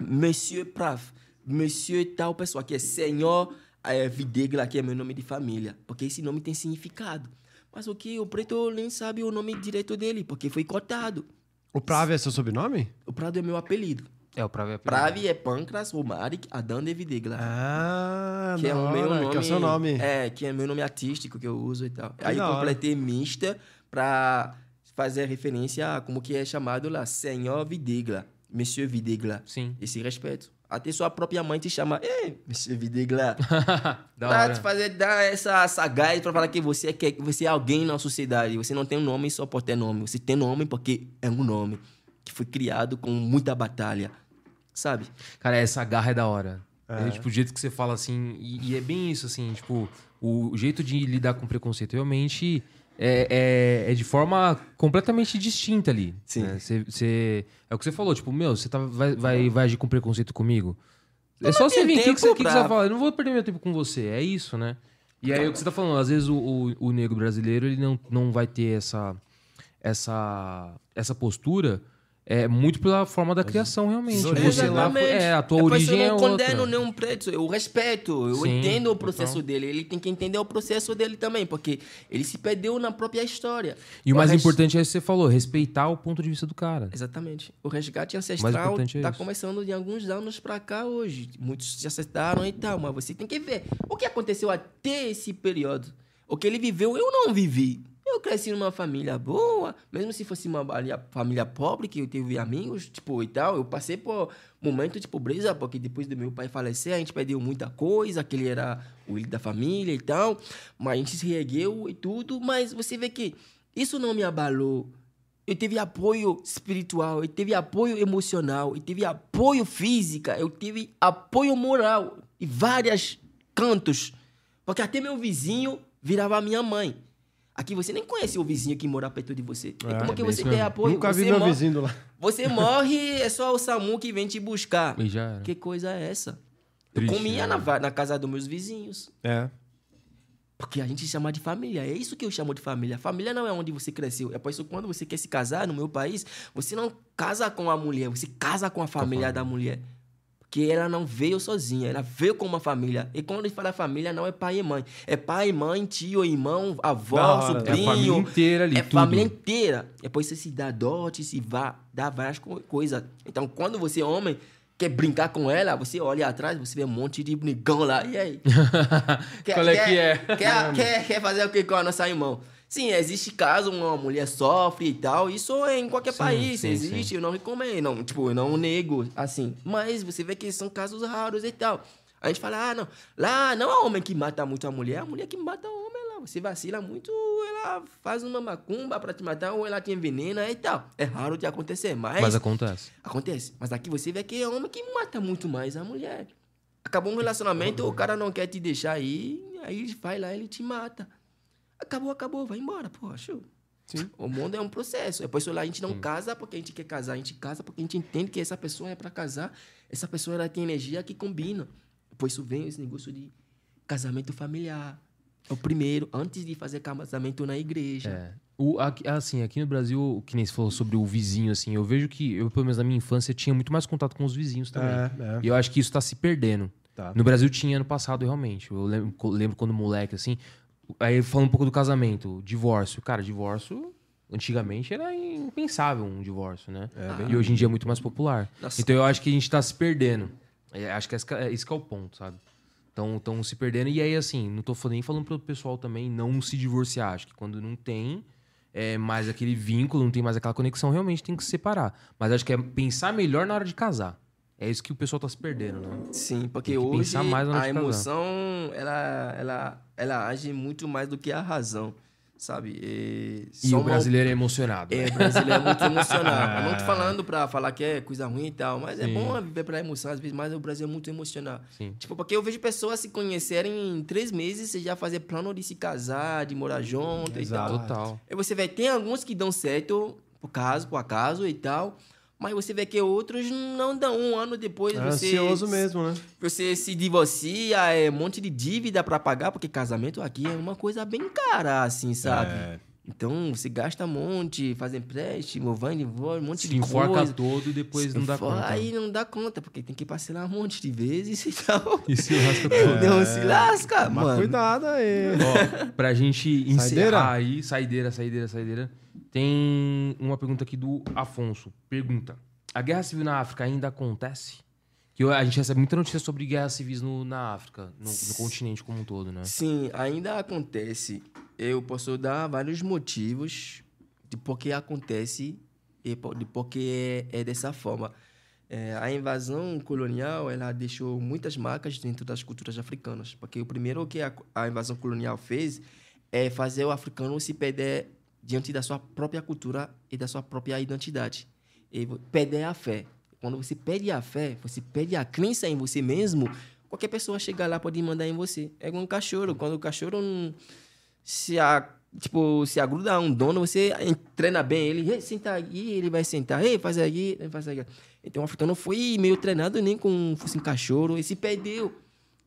Monsieur Prav, Monsieur tal pessoa, que é Senhor é, Videgla, que é meu nome de família. Porque esse nome tem significado. Mas o que o preto nem sabe o nome direito dele, porque foi cortado. O Prave é seu sobrenome? O Prado é meu apelido. É, o Prave é Pravi é Pancras, Romarik, Adan de Videgla. Ah, que é o meu nome. Que é o seu nome. É, que é meu nome artístico que eu uso e tal. Aí eu da hora. completei mista pra fazer referência a como que é chamado lá, Senhor Videgla, Monsieur Videgla. Sim. Esse respeito. Até sua própria mãe te chama, ei, Monsieur Videgla. [laughs] Da pra hora. te fazer dar essa sagaz pra falar que você é, que você é alguém na sociedade. Você não tem um nome só por ter nome. Você tem nome porque é um nome que foi criado com muita batalha. Sabe? Cara, essa garra é da hora. É, tipo, o jeito que você fala assim, e, e é bem isso, assim, tipo, o, o jeito de lidar com preconceito realmente é, é, é de forma completamente distinta ali. Sim. né? Você, você- é o que você falou, tipo, meu, você tá, vai, vai, vai agir com preconceito comigo? É só você vir, o que, que, você, que que você vai falar? Eu não vou perder meu tempo com você, é isso, né? E aí o que você tá falando, às vezes o, o, o negro brasileiro, ele não, não vai ter essa, essa, essa postura é muito pela forma da criação, realmente. origens Você lá, foi- é, a tua Depois origem eu é não outra. condeno nenhum preto, eu respeito, eu Sim, entendo o processo total. dele. Ele tem que entender o processo dele também, porque ele se perdeu na própria história. E o mais res- importante é isso que você falou, respeitar o ponto de vista do cara. Exatamente. O resgate ancestral importante é está isso. começando de alguns anos pra cá hoje. Muitos já aceitaram e tal, mas você tem que ver o que aconteceu até esse período. O que ele viveu, eu não vivi. Eu cresci numa família boa, mesmo se fosse uma família- pobre, que eu tive amigos, tipo, e tal. Eu passei por momentos de pobreza, porque depois do meu pai falecer, a gente perdeu muita coisa, que ele era o filho da família e tal. Mas a gente se reergueu e tudo. Mas você vê que isso não me abalou. Eu tive apoio espiritual, eu tive apoio emocional, eu tive apoio físico, eu tive apoio moral em vários cantos. Porque até meu vizinho virava minha mãe. Aqui você nem conhece o vizinho que mora perto de você. É, É, como que bem você tem apoio? Nunca vi você meu morre- vizinho lá. Você morre, é só o SAMU que vem te buscar. E já era. Que coisa é essa? Eu Triste, comia né? na, na casa dos meus vizinhos. É. Porque a gente chama de família. É isso que eu chamo de família. Família não é onde você cresceu. É por isso que quando você quer se casar no meu país, você não casa com a mulher, você casa com a família da mulher. Porque ela não veio sozinha, ela veio com uma família. E quando a gente fala família, não é pai e mãe. É pai, mãe, tio, irmão, avó, hora. É a sobrinho. família inteira ali, É tudo. família inteira. Depois você se dá dote, se vá, dá várias co- coisas. Então, quando você é homem, quer brincar com ela, você olha atrás, você vê um monte de negão lá. E aí? [laughs] Qual é que é? Quer, quer, quer fazer o que com a nossa irmã? Sim, existe caso uma mulher sofre e tal, isso é em qualquer Sim, país, sim, existe, sim. eu não recomendo, não, tipo, eu não nego, assim. Mas você vê que são casos raros e tal. A gente fala, ah, não, lá não é homem que mata muito a mulher, é a mulher que mata o homem lá. Você vacila muito, ela faz uma macumba pra te matar ou ela te envenena e tal. É raro de acontecer, mas, Mas acontece. acontece. Mas aqui você vê que é homem que mata muito mais a mulher. Acabou um relacionamento, o cara não quer te deixar aí, aí ele vai lá e ele te mata. Acabou, acabou, vai embora, show. Sim. O mundo é um processo. É por isso lá a gente não casa porque a gente quer casar, a gente casa porque a gente entende que essa pessoa é para casar, essa pessoa ela tem energia que combina. Por isso vem esse negócio de casamento familiar. É o primeiro, antes de fazer casamento na igreja. É. O, aqui, assim, aqui no Brasil, que nem você falou sobre o vizinho, assim, eu vejo que, eu, pelo menos na minha infância, tinha muito mais contato com os vizinhos também. É, é. E eu acho que isso tá se perdendo. Tá. No Brasil tinha ano passado, realmente. Eu lembro, lembro quando moleque, assim. Aí falando um pouco do casamento, divórcio. Cara, divórcio, antigamente era impensável um divórcio, né? e hoje em dia é muito mais popular. Nossa. Então eu acho que a gente tá se perdendo. É, acho que esse, que é- é o ponto, sabe? Estão se perdendo. E aí, assim, não tô nem falando pro pessoal também não se divorciar. Acho que quando não tem é, mais aquele vínculo, não tem mais aquela conexão, realmente tem que se separar. Mas acho que é pensar melhor na hora de casar. É isso que o pessoal tá se perdendo, né? Sim, porque hoje a emoção ela, ela, ela age muito mais do que a razão, sabe? E, E o brasileiro é emocionado. É, né? o brasileiro é muito emocional. [laughs] Eu não tô falando pra falar que é coisa ruim e tal, mas é bom viver pela emoção, às vezes, mas o Brasil é muito emocional. Sim. Tipo, porque eu vejo pessoas se conhecerem em três meses e já fazer plano de se casar, de morar junto Exato. e tal. Total. E você vê, tem alguns que dão certo, por caso, por acaso e tal, mas você vê que outros não dão um ano depois. É você, ansioso mesmo, né? Você se divorcia, é um monte de dívida pra pagar, porque casamento aqui é uma coisa bem cara, assim, sabe? É. Então, você gasta um monte, faz empréstimo, vai e volta, um monte Se de enforca coisa. todo e depois não dá conta. Aí não dá conta, porque tem que parcelar um monte de vezes [laughs] e tal. E se lasca [laughs] todo. Não se lasca, Mas mano. cuidado aí. Ó, pra gente encerrar Saideira? aí, saideira, saideira, saideira. Tem uma pergunta aqui do Afonso. Pergunta: A guerra civil na África ainda acontece? Que a gente recebe muita notícia sobre guerras civis no, na África, no, no continente como um todo, né? Sim, ainda acontece. Eu posso dar vários motivos de por que acontece e de por que é, é dessa forma. É, a invasão colonial ela deixou muitas marcas dentro das culturas africanas. Porque o primeiro que a, a invasão colonial fez é fazer o africano se perder diante da sua própria cultura e da sua própria identidade. E perder a fé. Quando você perde a fé, você perde a crença em você mesmo, qualquer pessoa chegar lá pode mandar em você. É igual um cachorro. Quando o cachorro não se, a, tipo, se agruda a um dono, você treina bem ele. Ei, senta aqui, ele vai sentar. Ei, faz aqui, faz aqui. Então o africano foi meio treinado nem com fosse um cachorro e se perdeu,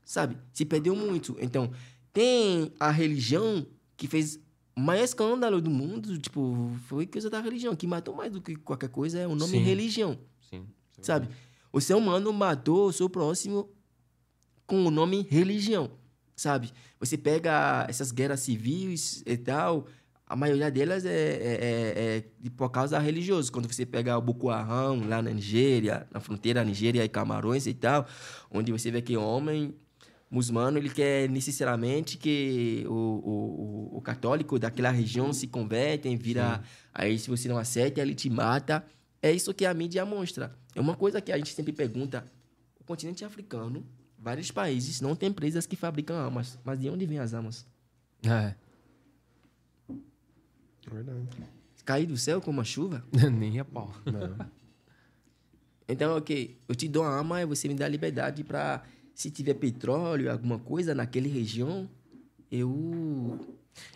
sabe? Se perdeu muito. Então, tem a religião que fez maior escândalo do mundo, tipo, foi coisa da religião, que matou mais do que qualquer coisa, é o nome Sim. religião, Sim. sabe? O ser humano matou o seu próximo com o nome religião, sabe? Você pega essas guerras civis e tal, a maioria delas é, é, é- é por causa religiosa. Quando você pega o Boko Haram lá na Nigéria, na fronteira Nigéria e Camarões e tal, onde você vê que homem muçulmano ele quer necessariamente que o, o, o, católico daquela região se convertem, vira. Sim. Aí, se você não aceita, ele te mata. É isso que a mídia mostra. É uma coisa que a gente sempre pergunta: o continente africano, vários países, não tem empresas que fabricam armas. Mas de onde vêm as armas? É. Verdade. Cair do céu como uma chuva? [laughs] Nem a pau. Não. Então, ok, eu te dou a arma e você me dá liberdade para, se tiver petróleo, alguma coisa naquela região, eu.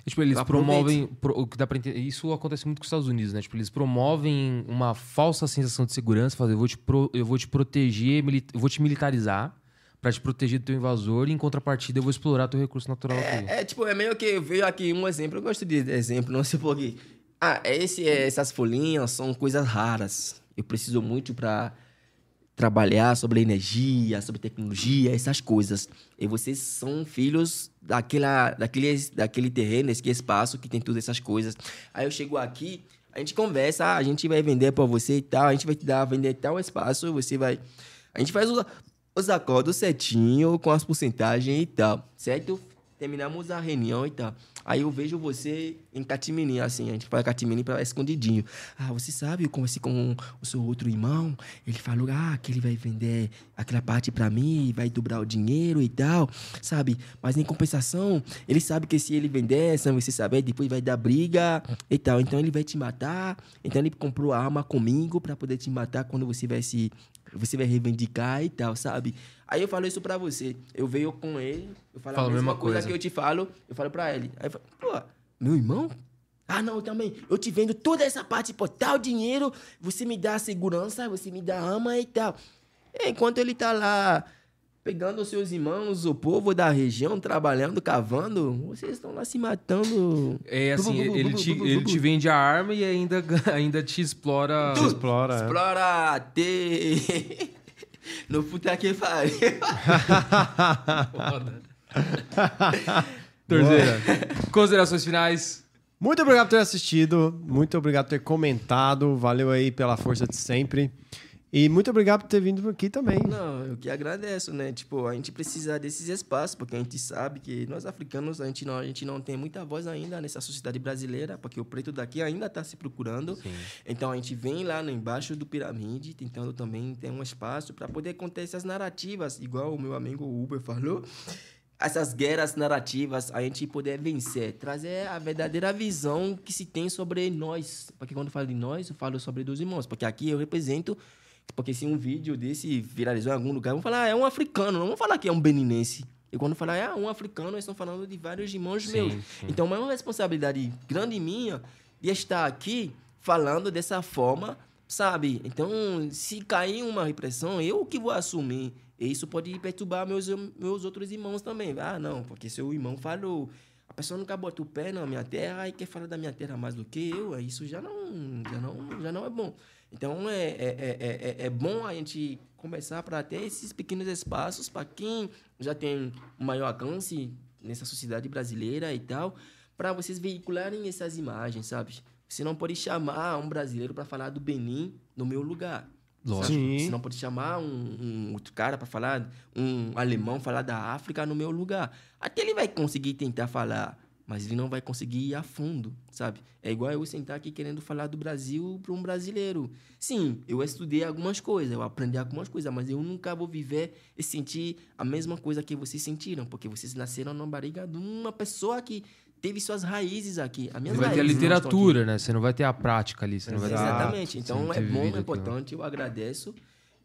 Tipo, eles promovem. o que dá pra entender, isso acontece muito com os Estados Unidos, né? Tipo, eles promovem uma falsa sensação de segurança, fazer, eu vou te, pro, eu vou te proteger, eu vou te militarizar para te proteger do teu invasor e em contrapartida eu vou explorar teu recurso natural é, aqui. É, tipo, é meio que veio aqui um exemplo, eu gosto de exemplo, não sei porquê. Ah, esse, essas folhinhas são coisas raras. Eu preciso muito para trabalhar sobre energia, sobre tecnologia, essas coisas. E vocês são filhos daquela, daquele, daquele terreno, esse espaço que tem todas essas coisas. Aí eu chego aqui, a gente conversa, ah, a gente vai vender para você e tal, a gente vai te dar, vender tal espaço, você vai... A gente faz os, os acordos certinho, com as porcentagens e tal, certo? Terminamos a reunião e tal. Aí eu vejo você em Catimini, assim, a gente fala Catimini para escondidinho. Ah, você sabe, eu conversei com o seu outro irmão, ele falou, ah, que ele vai vender aquela parte para mim, vai dobrar o dinheiro e tal, sabe? Mas em compensação, ele sabe que se ele vender, sem você saber, depois vai dar briga e tal. Então ele vai te matar. Então ele comprou a arma comigo para poder te matar quando você vai se você vai reivindicar e tal, sabe? Aí eu falo isso pra você. Eu venho com ele, eu falo Fala a mesma, mesma coisa. coisa. que eu te falo, eu falo pra ele. Aí eu falo, pô, meu irmão? Ah, não, também. Eu te vendo toda essa parte, pô, tal dinheiro, você me dá segurança, você me dá ama e tal. Enquanto ele tá lá pegando os seus irmãos, o povo da região, trabalhando, cavando, vocês estão lá se matando. É assim, ele, te, ele te vende a arma e ainda, [laughs] ainda te explora. Te explora. É. Explora te... [laughs] no puta que pariu. Torzeira, considerações finais. Muito obrigado por ter assistido, muito obrigado por ter comentado, valeu aí pela força de sempre. E muito obrigado por ter vindo aqui também. Não, eu que agradeço, né? Tipo, a gente precisa desses espaços, porque a gente sabe que nós africanos, a gente não, a gente não tem muita voz ainda nessa sociedade brasileira, porque o preto daqui ainda está se procurando. Sim. Então a gente vem lá no embaixo do pirâmide, tentando também ter um espaço para poder contar essas narrativas, igual o meu amigo Uber falou essas guerras narrativas a gente poder vencer, trazer a verdadeira visão que se tem sobre nós. Porque quando eu falo de nós, eu falo sobre dos irmãos, porque aqui eu represento porque se um vídeo desse viralizou em algum lugar, vamos falar, ah, é um africano, não vamos falar que é um beninense. E quando falar, é um africano, eles estão falando de vários irmãos sim, meus. Sim. Então é uma responsabilidade grande minha de estar aqui falando dessa forma, sabe? Então, se cair uma repressão, eu que vou assumir. E isso pode perturbar meus, meus outros irmãos também. Ah, não, porque seu irmão falou. A pessoa nunca bota o pé na minha terra e quer falar da minha terra mais do que eu. Isso já não, já não, já não é bom. Então, é, é, é, é, bom a gente começar para ter esses pequenos espaços para quem já tem um maior alcance nessa sociedade brasileira e tal, para vocês veicularem essas imagens, sabe? Você não pode chamar um brasileiro para falar do Benin no meu lugar. Lógico. Você não pode chamar um, um outro cara para falar, um alemão falar da África no meu lugar. Até ele vai conseguir tentar falar mas ele não vai conseguir ir a fundo, sabe? É igual eu sentar aqui querendo falar do Brasil para um brasileiro. Sim, eu estudei algumas coisas, eu aprendi algumas coisas, mas eu nunca vou viver e sentir a mesma coisa que vocês sentiram, porque vocês nasceram na barriga de uma pessoa que teve suas raízes aqui. A minha você vai ter a literatura, né? Você não vai ter a prática ali. Você não vai Exatamente. Então é bom, é importante, eu agradeço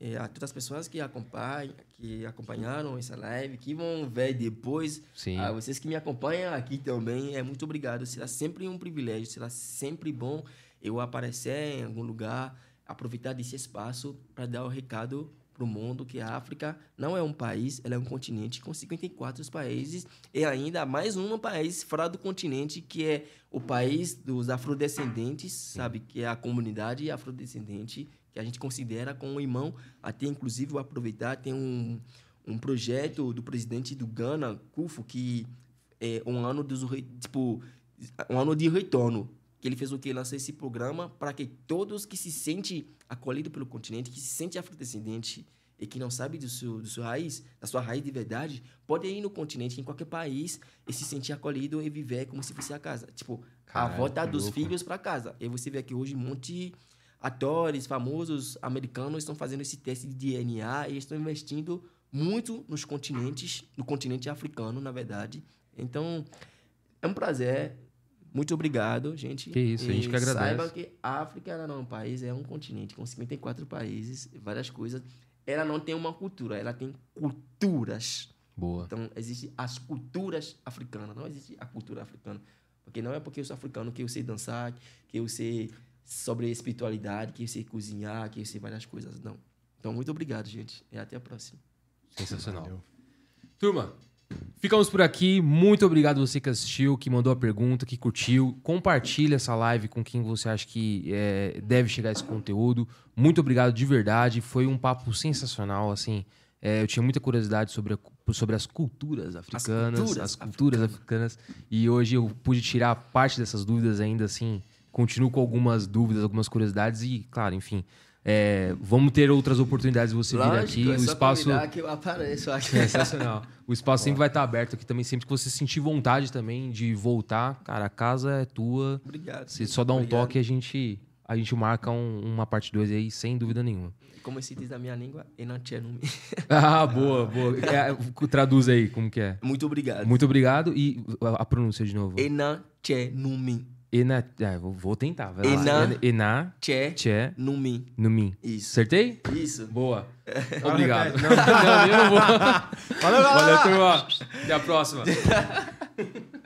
é, a todas as pessoas que acompanham, que acompanharam essa live, que vão ver depois. Sim. A vocês que me acompanham aqui também, é muito obrigado. Será sempre um privilégio, será sempre bom eu aparecer em algum lugar, aproveitar desse espaço para dar o recado para o mundo que a África não é um país, ela é um continente com 54 países e ainda mais um país fora do continente que é o país dos afrodescendentes, sabe, que é a comunidade afrodescendente que a gente considera como um irmão. Até, inclusive, vou aproveitar, tem um, um projeto do presidente do Ghana, Kufo, que é um ano, dos, tipo, um ano de retorno. Que ele fez o que? Lançou esse programa para que todos que se sentem acolhidos pelo continente, que se sentem afrodescendente, e que não sabe do seu, do seu raiz, da sua raiz de verdade, pode ir no continente, em qualquer país, e se sentir acolhido e viver como se fosse a casa. Tipo, Caralho, a volta dos louco. filhos para casa. E você vê que hoje um monte atores famosos americanos estão fazendo esse teste de DNA e estão investindo muito nos continentes, no continente africano, na verdade. Então, é um prazer. Muito obrigado, gente. Que isso, a gente E que agradece. Saiba que a África não é um país, é um continente com 54 países, várias coisas. Ela não tem uma cultura, ela tem culturas. Boa. Então, existem as culturas africanas, não existe a cultura africana. Porque não é porque eu sou africano que eu sei dançar, que eu sei sobre espiritualidade, que sei cozinhar, que sei várias coisas. Não. Então, muito obrigado, gente. E até a próxima. Sensacional. Turma, ficamos por aqui. Muito obrigado você que assistiu, que mandou a pergunta, que curtiu. Compartilha essa live com quem você acha que é, deve chegar esse conteúdo. Muito obrigado de verdade. Foi um papo sensacional, assim. É, eu tinha muita curiosidade sobre, a sobre as culturas africanas, as culturas, culturas africanas. E hoje eu pude tirar parte dessas dúvidas ainda, assim. Continuo com algumas dúvidas, algumas curiosidades e, claro, enfim. é, vamos ter outras oportunidades de você vir aqui. é O espaço que eu apareço aqui. [laughs] Sensacional. O espaço sempre vai estar aberto aqui também, sempre que você sentir vontade também de voltar, cara, a casa é tua. Obrigado. Você só dá um Obrigado. toque e a gente, a gente marca um- uma parte 2 aí, sem dúvida nenhuma. Como se diz na minha língua, enantianumi. [laughs] Ah, boa, boa. É, traduz aí como que é. Muito obrigado. Muito obrigado e a a pronúncia de novo. Enantianumi. Ena, ah, vou, vou tentar. Vai lá. Ena- Ena, Tche tche, numi. no min. Isso. Acertei? Isso. Boa. [laughs] Obrigado. repete. [laughs] Não, eu não vou. Valeu! Valeu, turma. Até a próxima. [laughs]